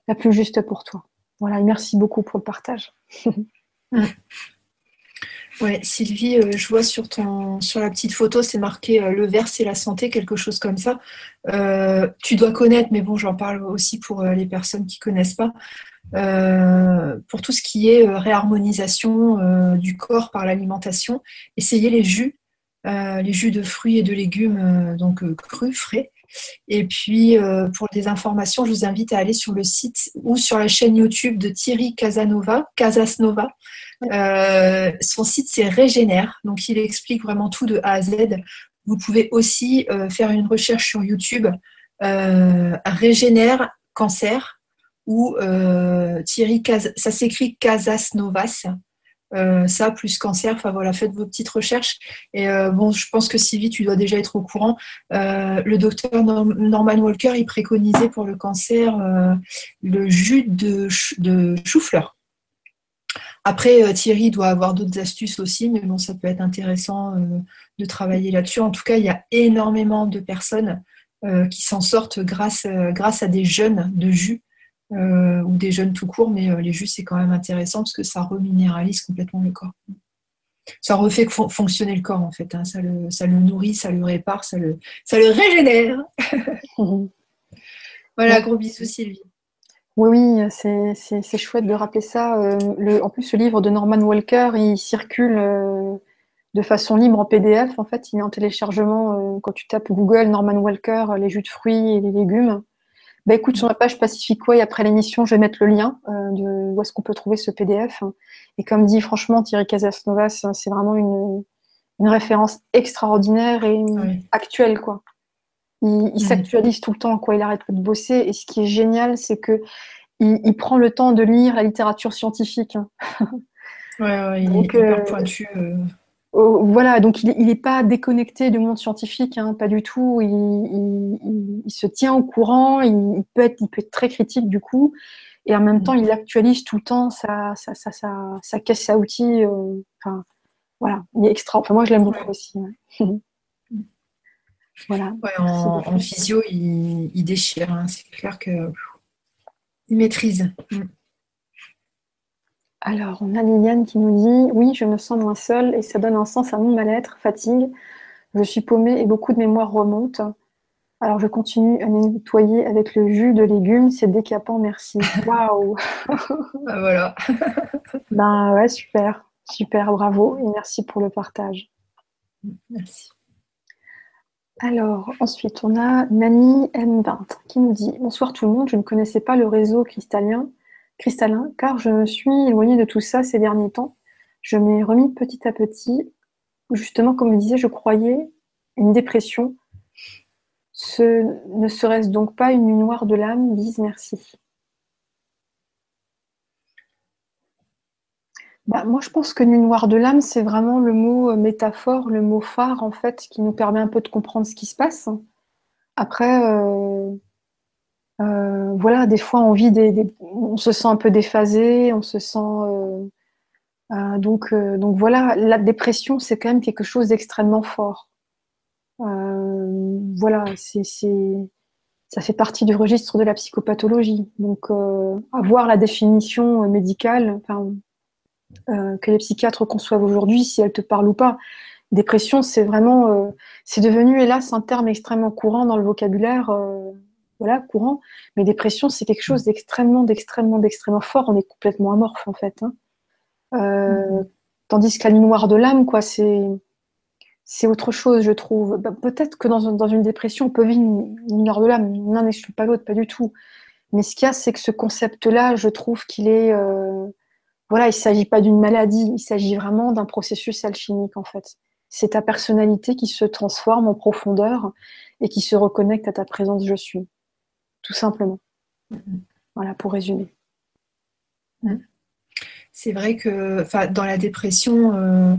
la plus juste pour toi. Voilà, merci beaucoup pour le partage. Ouais, Sylvie, euh, je vois sur ton sur la petite photo, c'est marqué euh, le vert, c'est la santé, quelque chose comme ça. Euh, tu dois connaître, mais bon, j'en parle aussi pour les personnes qui connaissent pas. pour tout ce qui est réharmonisation du corps par l'alimentation, essayez les jus, les jus de fruits et de légumes, donc crus, frais. Et puis, pour des informations, je vous invite à aller sur le site ou sur la chaîne YouTube de Thierry Casanova, Casasnova. Euh, son site, c'est Régénère. Donc, il explique vraiment tout de A à Z. Vous pouvez aussi euh, faire une recherche sur YouTube euh, Régénère cancer ou Thierry ça s'écrit Casas Novas. ça plus cancer, enfin voilà, faites vos petites recherches. Et bon, je pense que Sylvie, tu dois déjà être au courant. le docteur Norman Walker, il préconisait pour le cancer le jus de chou-fleur. Après, euh, Thierry doit avoir d'autres astuces aussi, mais bon, ça peut être intéressant euh, de travailler là-dessus. En tout cas, il y a énormément de personnes euh, qui s'en sortent grâce, grâce à des jeunes de jus ou des jeunes tout court, mais les jus, c'est quand même intéressant parce que ça reminéralise complètement le corps. ça refait fonctionner le corps en fait. Hein. Ça, le, ça, le, nourrit, ça le répare, ça le, le régénère. voilà, gros bisous Sylvie. Oui, oui, c'est chouette de rappeler ça. Euh, le, en plus, ce livre de Norman Walker, il circule euh, de façon libre en PDF. En fait, il est en téléchargement euh, quand tu tapes Google Norman Walker, les jus de fruits et les légumes. Bah écoute, sur ma page Pacific Way, après l'émission, je vais mettre le lien de où est-ce qu'on peut trouver ce PDF. Et comme dit franchement Thierry Casasnovas, c'est vraiment une, une, référence extraordinaire et actuelle. quoi. Il, s'actualise tout le temps, quoi. Il arrête pas de bosser. Et ce qui est génial, c'est que il, prend le temps de lire la littérature scientifique. ouais, il est hyper euh, pointu. Euh. Oh, voilà, donc il n'est pas déconnecté du monde scientifique, hein, pas du tout. Il, se tient au courant, il, peut être, il peut être très critique du coup, et en même mm. temps, il actualise tout le temps sa, sa, sa, sa caisse à outils. Euh, enfin, voilà, il est extra. Enfin, moi, je l'aime beaucoup aussi. Voilà. en, physio, il, déchire. Hein. C'est clair que il maîtrise. Mm. Alors, on a Liliane qui nous dit Oui, je me sens moins seule et ça donne un sens à mon mal-être, fatigue. Je suis paumée et beaucoup de mémoire remonte. Alors, je continue à nettoyer avec le jus de légumes. C'est décapant, merci. Waouh bah, Voilà. ben ouais, super. Super, bravo et merci pour le partage. Merci. Alors, ensuite, on a Nani M20 qui nous dit Bonsoir tout le monde, je ne connaissais pas le réseau cristallin, cristallin car je me suis éloignée de tout ça ces derniers temps. Je m'ai remis petit à petit. Justement, comme je disais, je croyais une dépression. Ce ne serait-ce donc pas une nuit noire de l'âme Bise, merci. Bah, moi, je pense que nuit noire de l'âme, c'est vraiment le mot euh, métaphore, le mot phare, en fait, qui nous permet un peu de comprendre ce qui se passe. Après, euh, euh, voilà, des fois, on vit des, on se sent un peu déphasé, on se sent. donc, donc voilà, la dépression, c'est quand même quelque chose d'extrêmement fort. voilà, c'est, ça fait partie du registre de la psychopathologie. Donc, avoir la définition médicale, enfin, euh, que les psychiatres conçoivent aujourd'hui, si elle te parle ou pas. Dépression, c'est vraiment, euh, c'est devenu hélas un terme extrêmement courant dans le vocabulaire, euh, voilà, courant. Mais dépression, c'est quelque chose d'extrêmement, d'extrêmement, d'extrêmement fort. On est complètement amorphe en fait. Hein. Mm-hmm. Tandis qu'à noire de l'âme, quoi, c'est c'est autre chose, je trouve. Bah, peut-être que dans, dans, une dépression, on peut vivre une, une noire de l'âme. L'un n'exclut pas l'autre, pas du tout. Mais ce qu'il y a, c'est que ce concept-là, je trouve qu'il est voilà, il ne s'agit pas d'une maladie, il s'agit vraiment d'un processus alchimique en fait. C'est ta personnalité qui se transforme en profondeur et qui se reconnecte à ta présence je suis. Tout simplement. Voilà, pour résumer. C'est vrai que dans la dépression, euh,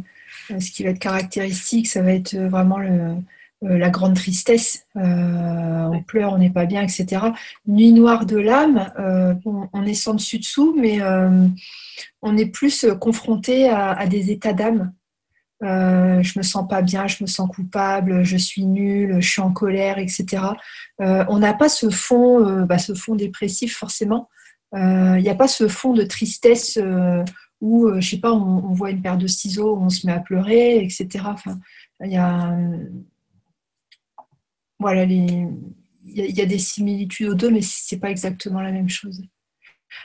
ce qui va être caractéristique, ça va être vraiment le, euh, la grande tristesse, euh, on pleure, on n'est pas bien, etc. Nuit noire de l'âme, euh, on est sans dessus dessous, mais on est plus confronté à, des états d'âme. Je me sens pas bien, je me sens coupable, je suis nulle, je suis en colère, etc. on n'a pas ce fond, bah, ce fond dépressif forcément. Il n'y a pas ce fond de tristesse où, je sais pas, on, voit une paire de ciseaux, on se met à pleurer, etc. Enfin, il y a voilà, il y, des similitudes aux deux, mais c'est pas exactement la même chose.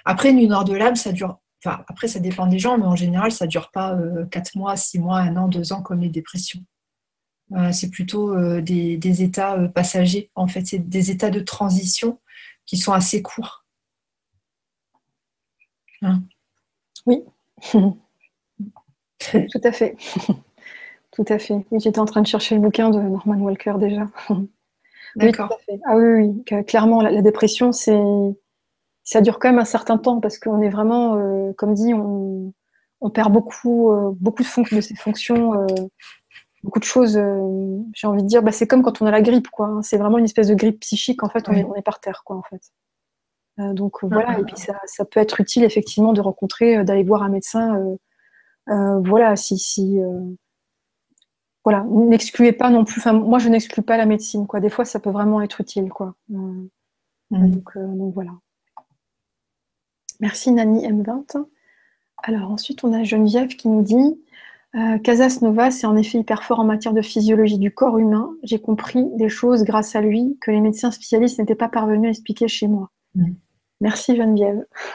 Après, une noire de l'âme, ça dure. Enfin, après, ça dépend des gens, mais en général, ça dure pas 4 euh, mois, 6 mois, 1 an, 2 ans comme les dépressions. Euh, c'est plutôt euh, des, états passagers. En fait, c'est des états de transition qui sont assez courts. Hein oui. Tout à fait. Tout à fait. J'étais en train de chercher le bouquin de Norman Walker déjà. D'accord. ah oui, oui, clairement, la, dépression, c'est, ça dure quand même un certain temps parce qu'on est vraiment, euh, comme dit, on, perd beaucoup, euh, beaucoup de, de ses fonctions, euh, beaucoup de choses. j'ai envie de dire, bah, c'est comme quand on a la grippe, quoi. Hein. c'est vraiment une espèce de grippe psychique. En fait, on, est, par terre, quoi, en fait. donc voilà, et puis ça, ça, peut être utile effectivement de rencontrer, d'aller voir un médecin. voilà, si, si voilà, n'excluez pas non plus. Enfin, moi, je n'exclus pas la médecine. Quoi. Des fois, ça peut vraiment être utile. Quoi. Mm. donc, voilà. Merci Nani M20. Alors ensuite, on a Geneviève qui nous dit Euh, Casas Nova, c'est en effet hyper fort en matière de physiologie du corps humain. J'ai compris des choses grâce à lui que les médecins spécialistes n'étaient pas parvenus à expliquer chez moi. Mm. Merci Geneviève.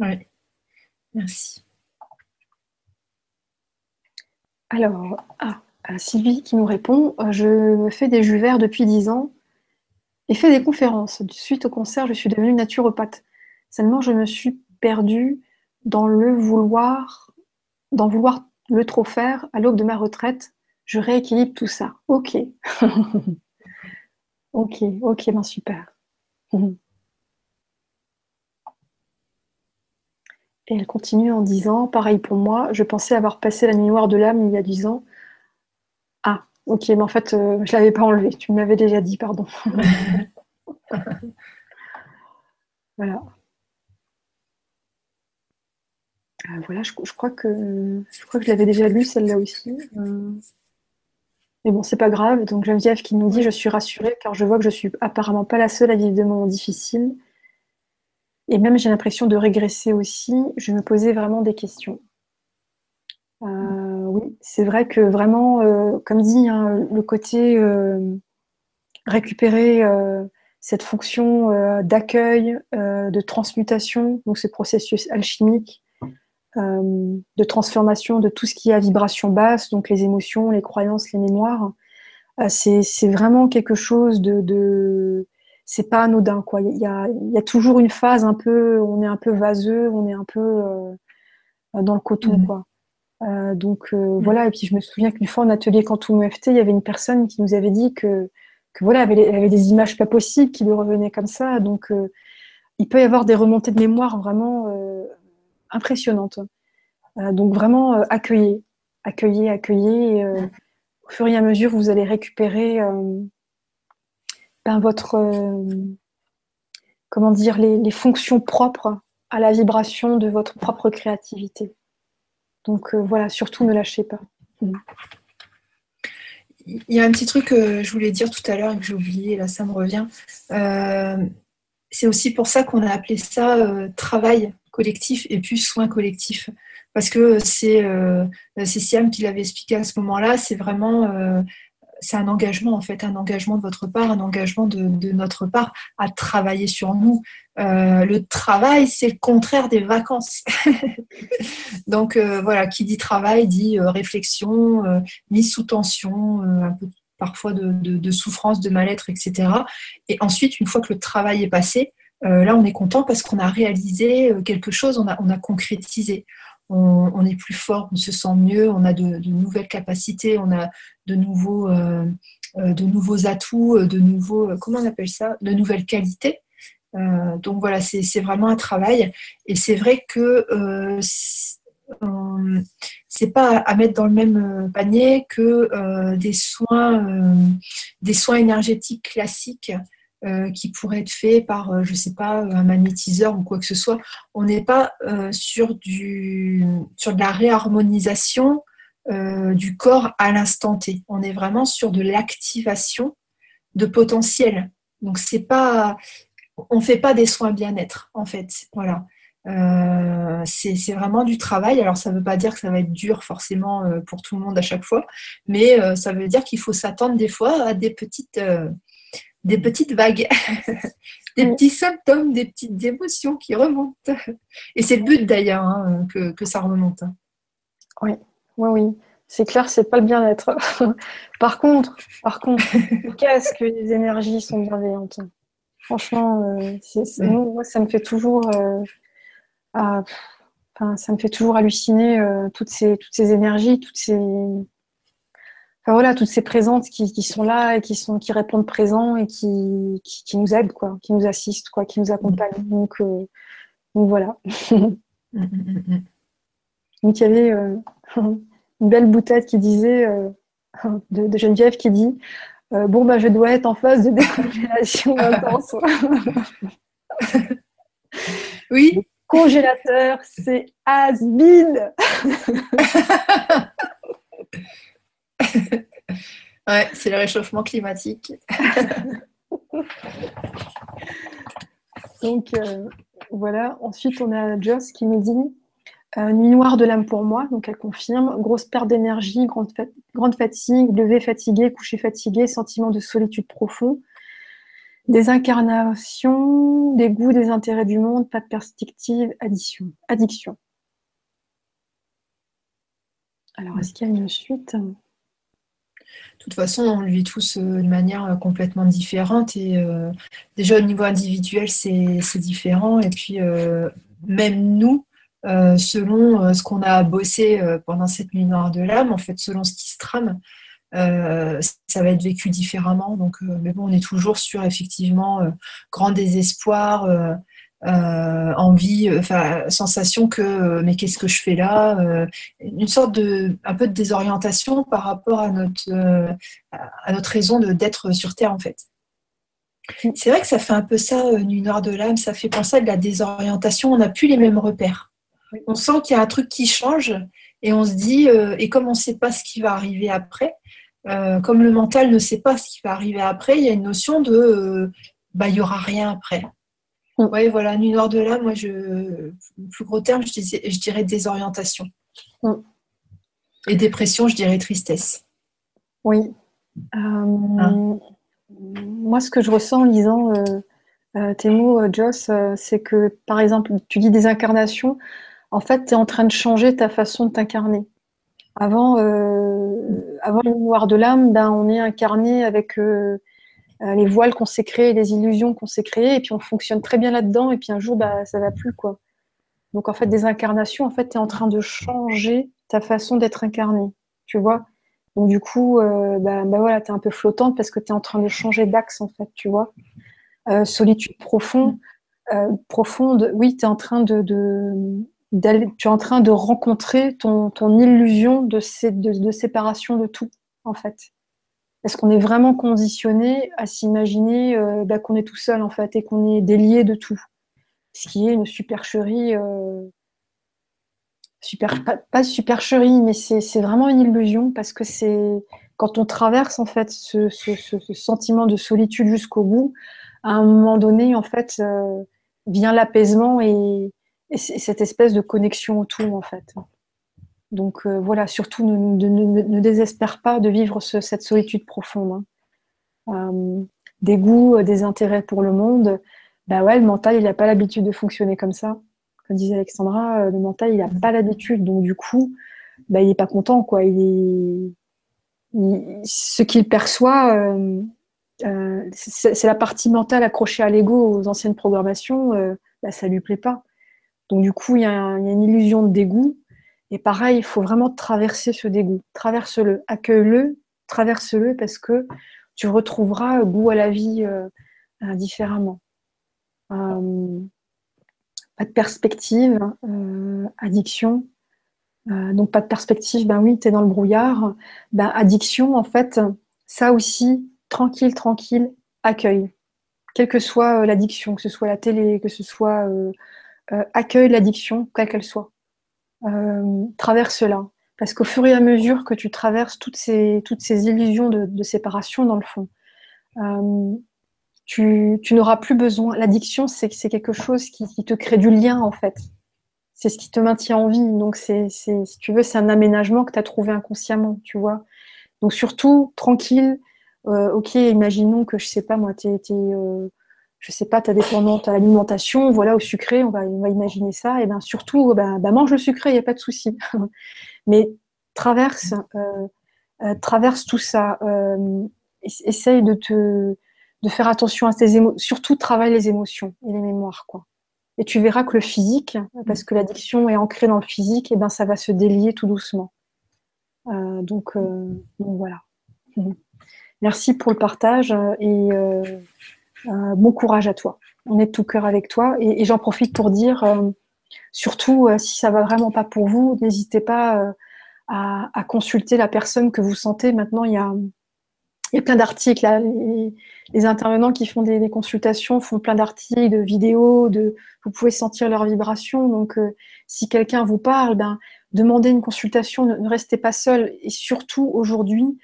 oui, merci. Alors, ah, Sylvie qui nous répond euh, Je fais des jus verts depuis 10 ans et fais des conférences. Suite au concert, je suis devenue naturopathe. Seulement, je me suis perdue dans le vouloir d'en vouloir le trop faire à l'aube de ma retraite, je rééquilibre tout ça. Ok. ok, ok, ben super. Et elle continue en disant, pareil pour moi, je pensais avoir passé la nuit noire de l'âme il y a dix ans. Ah, ok, mais en fait, euh, je ne l'avais pas enlevé, tu me l'avais déjà dit, pardon. voilà. Euh, voilà, je, crois que je crois que je l'avais déjà lu celle-là aussi. Euh. Mais bon, c'est pas grave. Donc Geneviève qui nous dit Je suis rassurée car je vois que je suis apparemment pas la seule à vivre des moments difficiles. Et même j'ai l'impression de régresser aussi. Je me posais vraiment des questions. Euh, oui, c'est vrai que vraiment, comme dit, hein, le côté récupérer cette fonction d'accueil, de transmutation, donc ce processus alchimique, euh, de transformation de tout ce qui est à vibration basse, donc les émotions, les croyances, les mémoires. Euh, c'est vraiment quelque chose de, de c'est pas anodin quoi. Il y, a, il y, a, toujours une phase un peu, on est un peu vaseux, on est un peu euh, dans le coton mmh. quoi. Donc mmh. voilà. Et puis je me souviens qu'une fois en atelier Quantum EFT, il y avait une personne qui nous avait dit que, que voilà, elle avait, elle avait, des images pas possibles qui lui revenaient comme ça. Donc il peut y avoir des remontées de mémoire vraiment impressionnante. Euh, donc vraiment euh, accueillez, accueillez, accueillez. Euh, au fur et à mesure, vous allez récupérer ben, votre, comment dire, les, fonctions propres à la vibration de votre propre créativité. Donc voilà, surtout ne lâchez pas. Il y a un petit truc que je voulais dire tout à l'heure et que j'ai oublié, là ça me revient. c'est aussi pour ça qu'on a appelé ça travail collectif et puis soins collectifs. Parce que c'est euh, Siam qui l'avait expliqué à ce moment-là, c'est vraiment euh, c'est un engagement en fait, un engagement de votre part, un engagement de, notre part à travailler sur nous. Euh, le travail, c'est le contraire des vacances. Donc euh, voilà, qui dit travail dit réflexion, mise sous tension, parfois de, de souffrance, de mal-être, etc. Et ensuite, une fois que le travail est passé, euh, là, on est content parce qu'on a réalisé euh, quelque chose, on a, on a concrétisé. On, est plus fort, on se sent mieux, on a de, nouvelles capacités, on a de nouveaux, euh, de nouveaux atouts, de nouveaux, comment on appelle ça, de nouvelles qualités. donc voilà, c'est vraiment un travail. Et c'est vrai que c'est pas à mettre dans le même panier que des soins, des soins énergétiques classiques qui pourrait être fait par, euh, je ne sais pas, un magnétiseur ou quoi que ce soit. On n'est pas euh, sur, du, sur de la réharmonisation du corps à l'instant T. On est vraiment sur de l'activation de potentiel. Donc c'est pas, on fait pas des soins bien-être en fait. Voilà. c'est vraiment du travail. Alors ça ne veut pas dire que ça va être dur forcément pour tout le monde à chaque fois, mais ça veut dire qu'il faut s'attendre des fois à des petites des petites vagues, des petits symptômes, des petites émotions qui remontent. Et c'est le but d'ailleurs hein, que, ça remonte. Oui, oui, oui. C'est clair, c'est pas le bien-être. par contre, par contre, qu'est-ce que les énergies sont bienveillantes. Franchement, euh, moi, ça me fait toujours, euh, ça me fait toujours halluciner euh, toutes ces, toutes ces énergies, toutes ces, voilà, toutes ces présentes qui, sont là et qui sont qui répondent présents et qui, qui, nous aident, quoi, qui nous assistent, quoi, qui nous accompagnent. Donc, euh, voilà. donc il y avait euh, une belle boutette qui disait euh, de, Geneviève qui dit bon bah je dois être en phase de décongélation intense. oui. congélateur, c'est has. ouais, c'est le réchauffement climatique. Donc euh, voilà, ensuite on a Joss qui nous dit nuit noire de l'âme pour moi, donc elle confirme. Grosse perte d'énergie, grande, fatigue, lever fatigué, coucher fatigué, sentiment de solitude profond. Désincarnation, dégoût des intérêts du monde, pas de perspective, addiction. Alors, est-ce qu'il y a une suite? De toute façon, on le vit tous euh, de manière euh, complètement différente. Et euh, déjà, au niveau individuel, c'est différent. Et puis, même nous, selon ce qu'on a bossé pendant cette nuit noire de l'âme, en fait, selon ce qui se trame, ça va être vécu différemment. Donc, mais bon, on est toujours sur effectivement grand désespoir, euh, envie, euh, enfin sensation que euh, mais qu'est-ce que je fais là Une sorte de un peu de désorientation par rapport à notre à notre raison d'être sur Terre en fait. C'est vrai que ça fait un peu ça, une heure de l'âme, ça fait penser à de la désorientation, on n'a plus les mêmes repères. On sent qu'il y a un truc qui change et on se dit, et comme on ne sait pas ce qui va arriver après, comme le mental ne sait pas ce qui va arriver après, il y a une notion de, bah, il n'y aura rien après. Oui, voilà, nuit noire de l'âme, moi, je, plus gros terme, je, je dirais désorientation. Mm. Et dépression, je dirais tristesse. Oui. Euh, hein moi, ce que je ressens en lisant euh, euh, tes mots, Joss, c'est que, par exemple, tu dis des incarnations, en fait, tu es en train de changer ta façon de t'incarner. Avant, avant le noir de l'âme, ben, on est incarné avec les voiles qu'on s'est créés, les illusions qu'on s'est créées, et puis on fonctionne très bien là-dedans, et puis un jour, bah, ça va plus, quoi. Donc, en fait, des incarnations, en fait, tu es en train de changer ta façon d'être incarné, tu vois. Donc, du coup, euh, bah, bah, voilà, tu es un peu flottante parce que tu es en train de changer d'axe, en fait, tu vois. Euh, solitude profonde, profonde, oui, tu es en train de, tu es en train de rencontrer ton, ton illusion de, de séparation de tout, en fait. Est-ce qu'on est vraiment conditionné à s'imaginer euh, bah, qu'on est tout seul en fait et qu'on est délié de tout? Ce qui est une supercherie, euh, pas, supercherie, mais c'est vraiment une illusion parce que c'est quand on traverse en fait ce, sentiment de solitude jusqu'au bout, à un moment donné en fait euh, vient l'apaisement et, et cette espèce de connexion au tout en fait. Donc euh, voilà, surtout ne, désespère pas de vivre cette solitude profonde. Hein. Euh, euh, des intérêts pour le monde, bah ouais, le mental, il n'a pas l'habitude de fonctionner comme ça. Comme disait Alexandra, le mental, il n'a pas l'habitude. Donc du coup, bah, il n'est pas content. Quoi. Ce qu'il perçoit, c'est la partie mentale accrochée à l'ego, aux anciennes programmations, bah, ça ne lui plaît pas. Donc du coup, il y, a une illusion de dégoût et pareil, il faut vraiment traverser ce dégoût. Traverse-le, accueille-le, traverse-le parce que tu retrouveras goût à la vie euh, euh, différemment. Euh, pas de perspective, addiction. donc pas de perspective, ben oui, tu es dans le brouillard. Ben, addiction, en fait, ça aussi, tranquille, tranquille, accueille. Quelle que soit l'addiction, que ce soit la télé, que ce soit... accueille l'addiction, quelle qu'elle soit euh, traverse-la. Parce qu'au fur et à mesure que tu traverses toutes ces, toutes ces illusions de, séparation, dans le fond, euh, tu, n'auras plus besoin. L'addiction, c'est quelque chose qui, te crée du lien, en fait. C'est ce qui te maintient en vie. Donc, c'est, si tu veux, c'est un aménagement que tu as trouvé inconsciemment, tu vois. Donc, surtout, tranquille. Euh, ok, imaginons que, je sais pas, moi, tu es, je sais pas, ta dépendante à l'alimentation, voilà, au sucré, on va, imaginer ça, et bien surtout, ben, ben, mange le sucré, il n'y a pas de souci. Mais traverse, euh, euh, traverse tout ça, euh, essaye de faire attention à tes émotions, surtout travaille les émotions et les mémoires. Et tu verras que le physique, parce que l'addiction est ancrée dans le physique, et ben ça va se délier tout doucement. donc, voilà. Merci pour le partage euh, bon courage à toi. On est de tout cœur avec toi. Et, j'en profite pour dire, euh, surtout euh, si ça va vraiment pas pour vous, n'hésitez pas à, consulter la personne que vous sentez. Maintenant, il y a, plein d'articles. Les, intervenants qui font des, consultations font plein d'articles, de vidéos, de, vous pouvez sentir leur vibration. Donc, si quelqu'un vous parle, ben, demandez une consultation, ne, restez pas seul. Et surtout, aujourd'hui,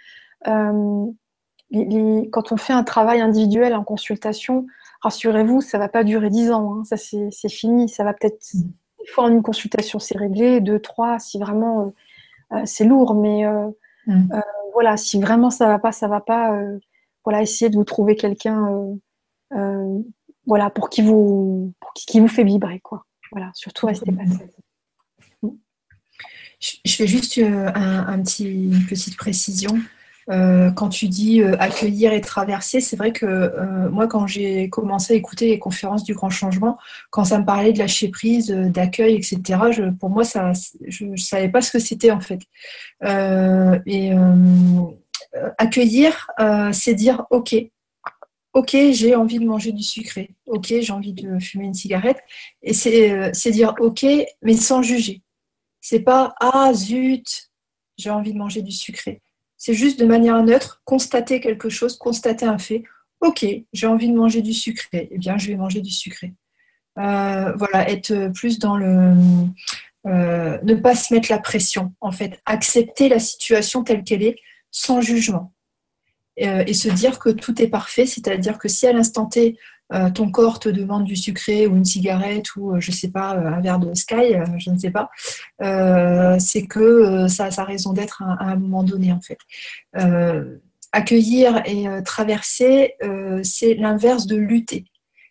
quand on fait un travail individuel en consultation, rassurez-vous, ça va pas durer dix ans. Hein. Ça, c'est fini. Ça va peut-être fois en une consultation c'est réglé, deux, trois, si vraiment c'est lourd, mais mm. voilà, si vraiment ça va pas, ça va pas, voilà, essayez de vous trouver quelqu'un voilà, pour qui vous, qui, vous fait vibrer, quoi. Voilà, surtout restez pas seul. Je fais juste euh, un, petit, une petite précision. Euh, quand tu dis euh, accueillir et traverser, c'est vrai que moi, quand j'ai commencé à écouter les conférences du grand changement, quand ça me parlait de lâcher prise, d'accueil, etc., pour moi, ça, je ne savais pas ce que c'était en fait. et accueillir, c'est dire OK. Ok, j'ai envie de manger du sucré. Ok, j'ai envie de fumer une cigarette. Et c'est dire ok, mais sans juger. C'est pas ah zut, j'ai envie de manger du sucré. C'est juste de manière neutre, constater quelque chose, constater un fait. Ok, j'ai envie de manger du sucré. Eh bien, je vais manger du sucré. Euh, voilà, être plus dans le euh, ne pas se mettre la pression. En fait, accepter la situation telle qu'elle est, sans jugement. Euh, et se dire que tout est parfait, c'est-à-dire que si à l'instant T, euh, ton corps te demande du sucré ou une cigarette ou euh, je sais pas un verre de Sky, je ne sais pas, c'est que ça, a raison d'être à, un moment donné en fait. accueillir et traverser, c'est l'inverse de lutter,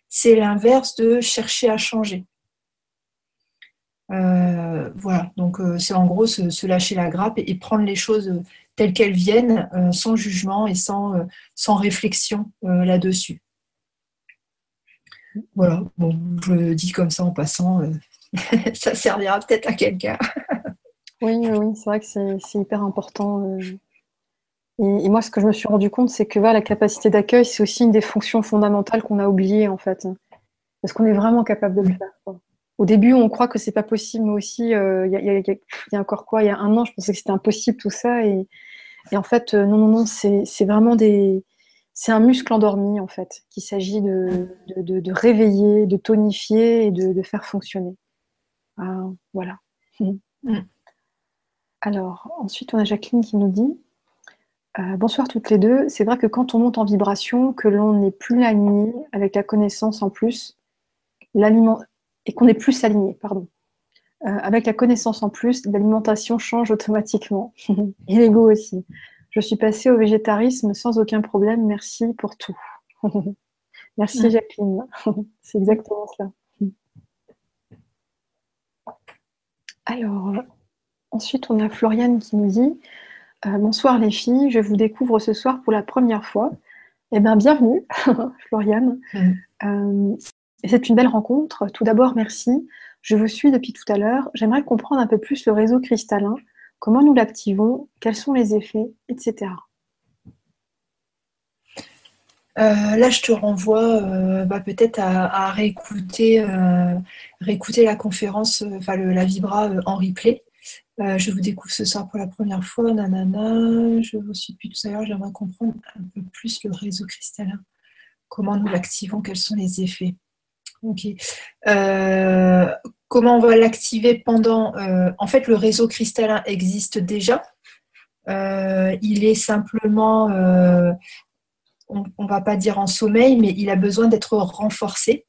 c'est l'inverse de chercher à changer. voilà, donc c'est en gros se, lâcher la grappe et, prendre les choses telles qu'elles viennent, sans jugement et sans réflexion là-dessus. Voilà, bon, je le dis comme ça en passant, euh, ça servira peut-être à quelqu'un. oui, oui, c'est vrai que c'est hyper important. Euh. Et, moi, ce que je me suis rendu compte, c'est que la capacité d'accueil, c'est aussi une des fonctions fondamentales qu'on a oubliées, en fait. Parce qu'on est vraiment capable de le faire. Au début, on croit que c'est pas possible, mais aussi, euh, il y, a encore quoi Il y a un an, je pensais que c'était impossible tout ça. Et, et en fait, non, non, non, c'est vraiment des, c'est un muscle endormi, en fait, qu'il s'agit de, réveiller, de tonifier et de, faire fonctionner. Ah, voilà. Mm. Alors, ensuite, on a Jacqueline qui nous dit euh, Bonsoir toutes les deux. C'est vrai que quand on monte en vibration, que l'on n'est plus aligné avec la connaissance en plus, l'aliment et qu'on est plus aligné, pardon. Euh, avec la connaissance en plus, l'alimentation change automatiquement. et l'ego aussi. Je suis passée au végétarisme sans aucun problème. Merci pour tout. Merci Jacqueline. C'est exactement ça. Alors, ensuite, on a Floriane qui nous dit euh, Bonsoir les filles, je vous découvre ce soir pour la première fois. Eh bien, bienvenue, Floriane. Mm. Euh, c'est une belle rencontre. Tout d'abord, merci. Je vous suis depuis tout à l'heure. J'aimerais comprendre un peu plus le réseau cristallin comment nous l'activons, quels sont les effets, etc. Euh, là, je te renvoie euh, bah, peut-être à, réécouter, euh, réécouter la conférence, enfin la Vibra en replay. je vous découvre ce soir pour la première fois, nanana, je vous suis depuis tout à l'heure, j'aimerais comprendre un peu plus le réseau cristallin. Comment nous l'activons, quels sont les effets. Ok. Comment on va l'activer pendant... Euh, en fait, le réseau cristallin existe déjà. Euh, il est simplement, euh, on ne va pas dire en sommeil, mais il a besoin d'être renforcé.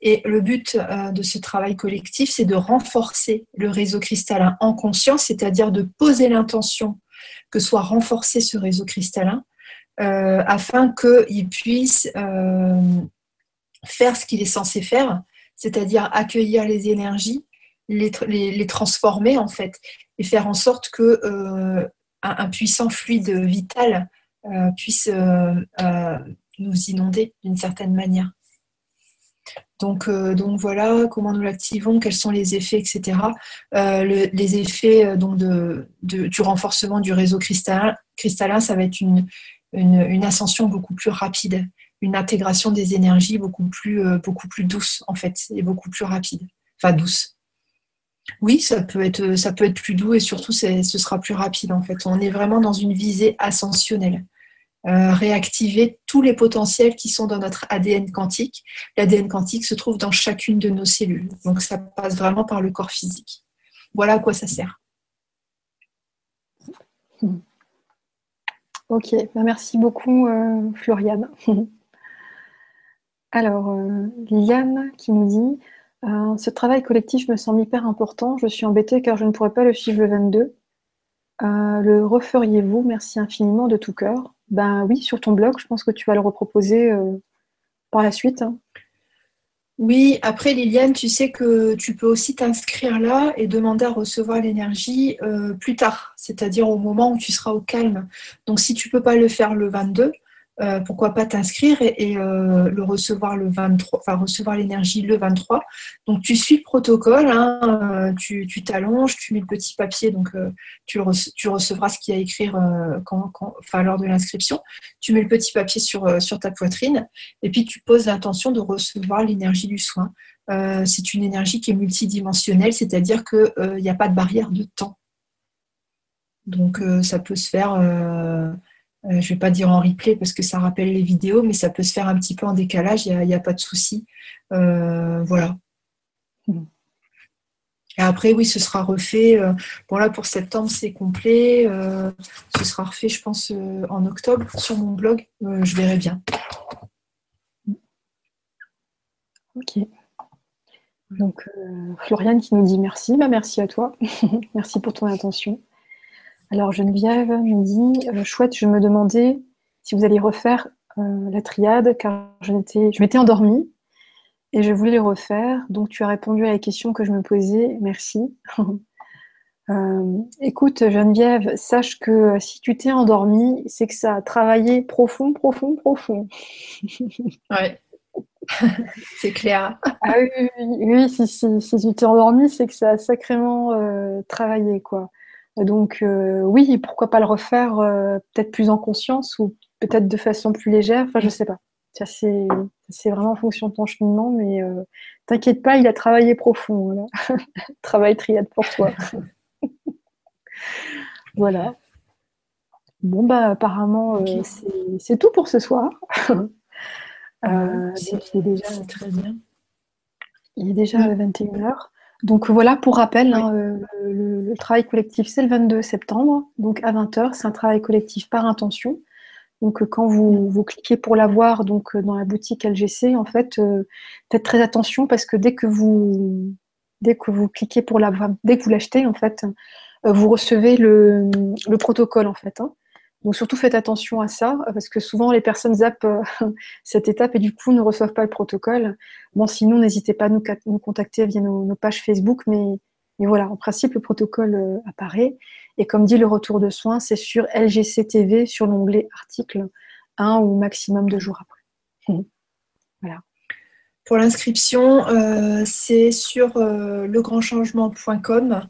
Et le but de ce travail collectif, c'est de renforcer le réseau cristallin en conscience, c'est-à-dire de poser l'intention que soit renforcé ce réseau cristallin, afin qu'il puisse faire ce qu'il est censé faire, c'est-à-dire accueillir les énergies, les, transformer en fait, et faire en sorte que euh, un, puissant fluide vital euh, puisse euh, nous inonder d'une certaine manière. Donc, voilà comment nous l'activons, quels sont les effets, etc. les effets du renforcement du réseau cristallin, cristallin ça va être une ascension beaucoup plus rapide une intégration des énergies beaucoup plus, euh, beaucoup plus douce en fait et beaucoup plus rapide. Enfin douce. Oui, ça peut être, être plus doux et surtout ce sera plus rapide en fait. On est vraiment dans une visée ascensionnelle. Euh, réactiver tous les potentiels qui sont dans notre ADN quantique. L'ADN quantique se trouve dans chacune de nos cellules. Donc ça passe vraiment par le corps physique. Voilà à quoi ça sert. Ok, bah, merci beaucoup euh, Floriane. Alors, euh, Liliane qui nous dit ce travail collectif me semble hyper important. Je suis embêtée car je ne pourrais pas le suivre le 22. le referiez-vous? Merci infiniment de tout cœur. Ben oui, sur ton blog, je pense que tu vas le reproposer par la suite. Hein. Oui, après Liliane, tu sais que tu peux aussi t'inscrire là et demander à recevoir l'énergie euh, plus tard, c'est-à-dire au moment où tu seras au calme. Donc si tu ne peux pas le faire le 22, euh, pourquoi pas t'inscrire et, euh, le recevoir le 23, enfin recevoir l'énergie le 23. Donc tu suis le protocole, hein, tu t'allonges, tu, mets le petit papier, donc tu, recevras ce qu'il y a à écrire quand, lors de l'inscription. Tu mets le petit papier sur, sur ta poitrine et puis tu poses l'intention de recevoir l'énergie du soin. c'est une énergie qui est multidimensionnelle, c'est-à-dire qu'il n'y a pas de barrière de temps. Donc ça peut se faire euh, je ne vais pas dire en replay parce que ça rappelle les vidéos, mais ça peut se faire un petit peu en décalage, il n'y a, pas de souci. Euh, voilà. Et après, oui, ce sera refait. Euh, bon, là, pour septembre, c'est complet. ce sera refait, je pense, en octobre sur mon blog. je verrai bien. Ok. Donc, Floriane qui nous dit merci. Bah, merci à toi. merci pour ton attention. Alors Geneviève me dit euh, chouette, je me demandais si vous alliez refaire euh, la triade car je m'étais endormie et je voulais refaire. Donc tu as répondu à la question que je me posais. Merci. Euh, écoute Geneviève, sache que si tu t'es endormie, c'est que ça a travaillé profond, profond, profond. ouais. c'est clair. ah oui, oui, si, si, tu t'es endormie, c'est que ça a sacrément travaillé, quoi. Donc euh, oui, pourquoi pas le refaire euh, peut-être plus en conscience ou peut-être de façon plus légère. Enfin, je sais pas. C'est vraiment en fonction de ton cheminement, mais euh, t'inquiète pas, il a travaillé profond. Travail triade pour toi. voilà. Bon, bah apparemment, c'est tout pour ce soir. c'est déjà très bien. Il est déjà 21h. Donc voilà, pour rappel, hein, euh, le, travail collectif, c'est le 22 septembre, donc à 20h, c'est un travail collectif par intention. Donc euh, quand vous, vous cliquez pour l'avoir donc euh, dans la boutique LGC, en fait, faites très attention parce que dès que vous dès que vous cliquez pour l'avoir, dès que vous l'achetez, en fait, vous recevez le, protocole en fait. Hein. Donc surtout faites attention à ça, parce que souvent les personnes zappent euh, cette étape et du coup ne reçoivent pas le protocole. Bon, sinon, n'hésitez pas à nous, nous contacter via nos, pages Facebook, mais, voilà, en principe, le protocole euh, apparaît. Et comme dit le retour de soins, c'est sur LGC TV, sur l'onglet article, un ou maximum deux jours après. voilà. Pour l'inscription, euh, c'est sur legrandchangement.com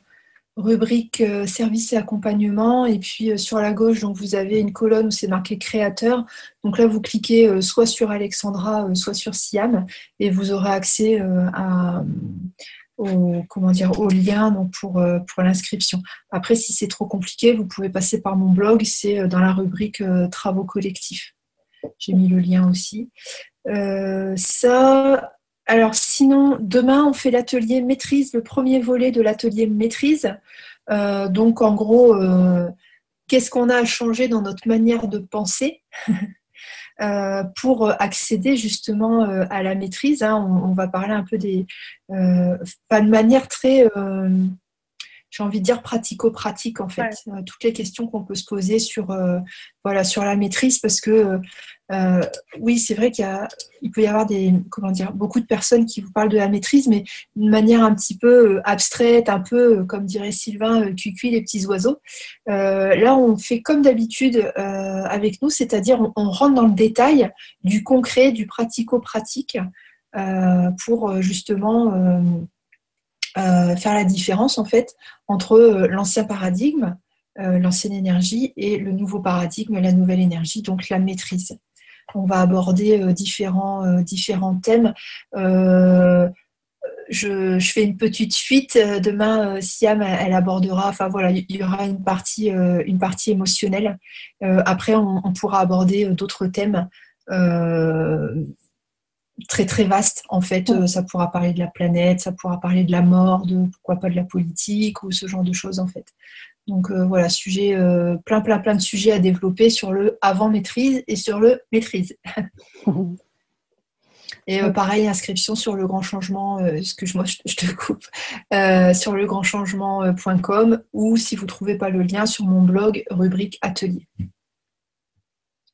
rubrique euh, service et accompagnement et puis euh, sur la gauche donc vous avez une colonne où c'est marqué créateur donc là vous cliquez euh, soit sur Alexandra soit sur Siam et vous aurez accès à au, comment dire, au lien donc pour, pour l'inscription. Après, si c'est trop compliqué, vous pouvez passer par mon blog, c'est dans la rubrique travaux collectifs. J'ai mis le lien aussi. ça, alors sinon, demain, on fait l'atelier maîtrise, le premier volet de l'atelier maîtrise. Euh, donc en gros, euh, qu'est-ce qu'on a à changer dans notre manière de penser euh, pour accéder justement à la maîtrise hein. on, va parler un peu des... pas de manière très j'ai envie de dire pratico-pratique en fait. Euh, toutes les questions qu'on peut se poser sur, euh, voilà, sur la maîtrise, parce que euh, oui, c'est vrai qu'il il peut y avoir des, comment dire, beaucoup de personnes qui vous parlent de la maîtrise, mais d'une manière un petit peu abstraite, un peu, comme dirait Sylvain, cuicui les petits oiseaux. là, on fait comme d'habitude avec nous, c'est-à-dire on, on, rentre dans le détail du concret, du pratico-pratique, pour justement faire la différence en fait entre euh, l'ancien paradigme, euh, l'ancienne énergie et le nouveau paradigme, la nouvelle énergie, donc la maîtrise. On va aborder différents, différents thèmes. Je, fais une petite fuite. Demain, Siam, elle, abordera, enfin voilà, il y aura une partie, une partie émotionnelle. après, on, pourra aborder d'autres thèmes très très vaste en fait. Euh, ça pourra parler de la planète, ça pourra parler de la mort, de pourquoi pas de la politique ou ce genre de choses en fait. Donc euh, voilà, sujet, euh, plein plein plein de sujets à développer sur le avant maîtrise et sur le maîtrise. Et pareil, inscription sur le grand changement, ce que je, moi je, te coupe, sur le grand changement.com ou si vous ne trouvez pas le lien sur mon blog, rubrique atelier.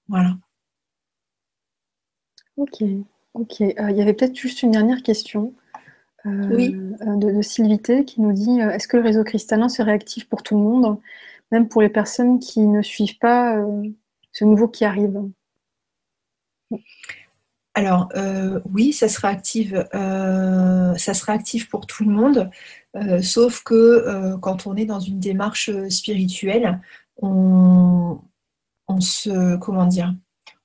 Voilà. Ok, ok. il y avait peut-être juste une dernière question. oui. de, de Sylvité qui nous dit Est-ce que le réseau cristallin serait actif pour tout le monde même pour les personnes qui ne suivent pas euh, ce nouveau qui arrive? Alors euh, oui, ça sera actif, euh, ça sera actif pour tout le monde, sauf que quand on est dans une démarche spirituelle, on, se comment dire,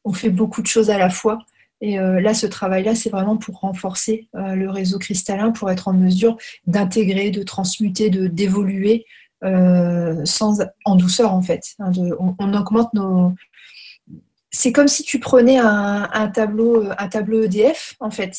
on fait beaucoup de choses à la fois. Et là, ce travail-là, c'est vraiment pour renforcer le réseau cristallin, pour être en mesure d'intégrer, de transmuter, de d'évoluer euh, sans, en douceur en fait. Hein, on, augmente nos. C'est comme si tu prenais un, tableau, un tableau EDF en fait,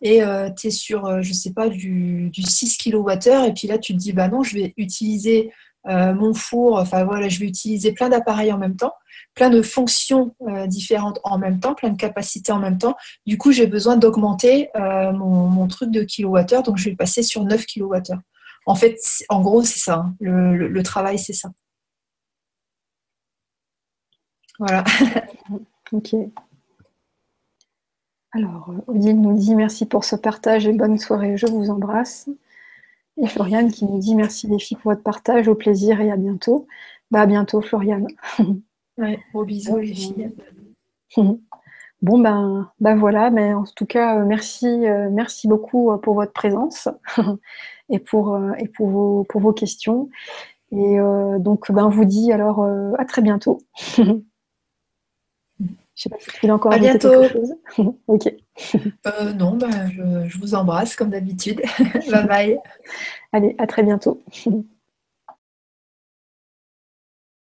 et euh, tu es sur, euh, je sais pas, du, 6 kWh, et puis là tu te dis, bah non, je vais utiliser mon four, enfin voilà, je vais utiliser plein d'appareils en même temps, plein de fonctions différentes en même temps, plein de capacités en même temps. Du coup, j'ai besoin d'augmenter mon, mon, truc de kilowattheure, donc je vais passer sur 9 kWh. En fait, en gros, c'est ça. Hein. Le, travail, c'est ça. Voilà. ok. Alors, Odile nous dit merci pour ce partage et bonne soirée, je vous embrasse. Et Floriane qui nous dit merci les filles pour votre partage, au plaisir et à bientôt. Bah, à bientôt, Floriane. Ouais, gros bisous, les filles. Bon, ben, ben voilà, mais en tout cas, euh, merci, euh, merci beaucoup euh, pour votre présence. et pour, et pour, vos, pour vos questions. Et euh, donc, ben, on vous dit alors euh, à très bientôt. Je sais pas si tu encore à bientôt. quelque chose. ok. non, ben, je, je vous embrasse comme d'habitude. bye bye. Allez, à très bientôt.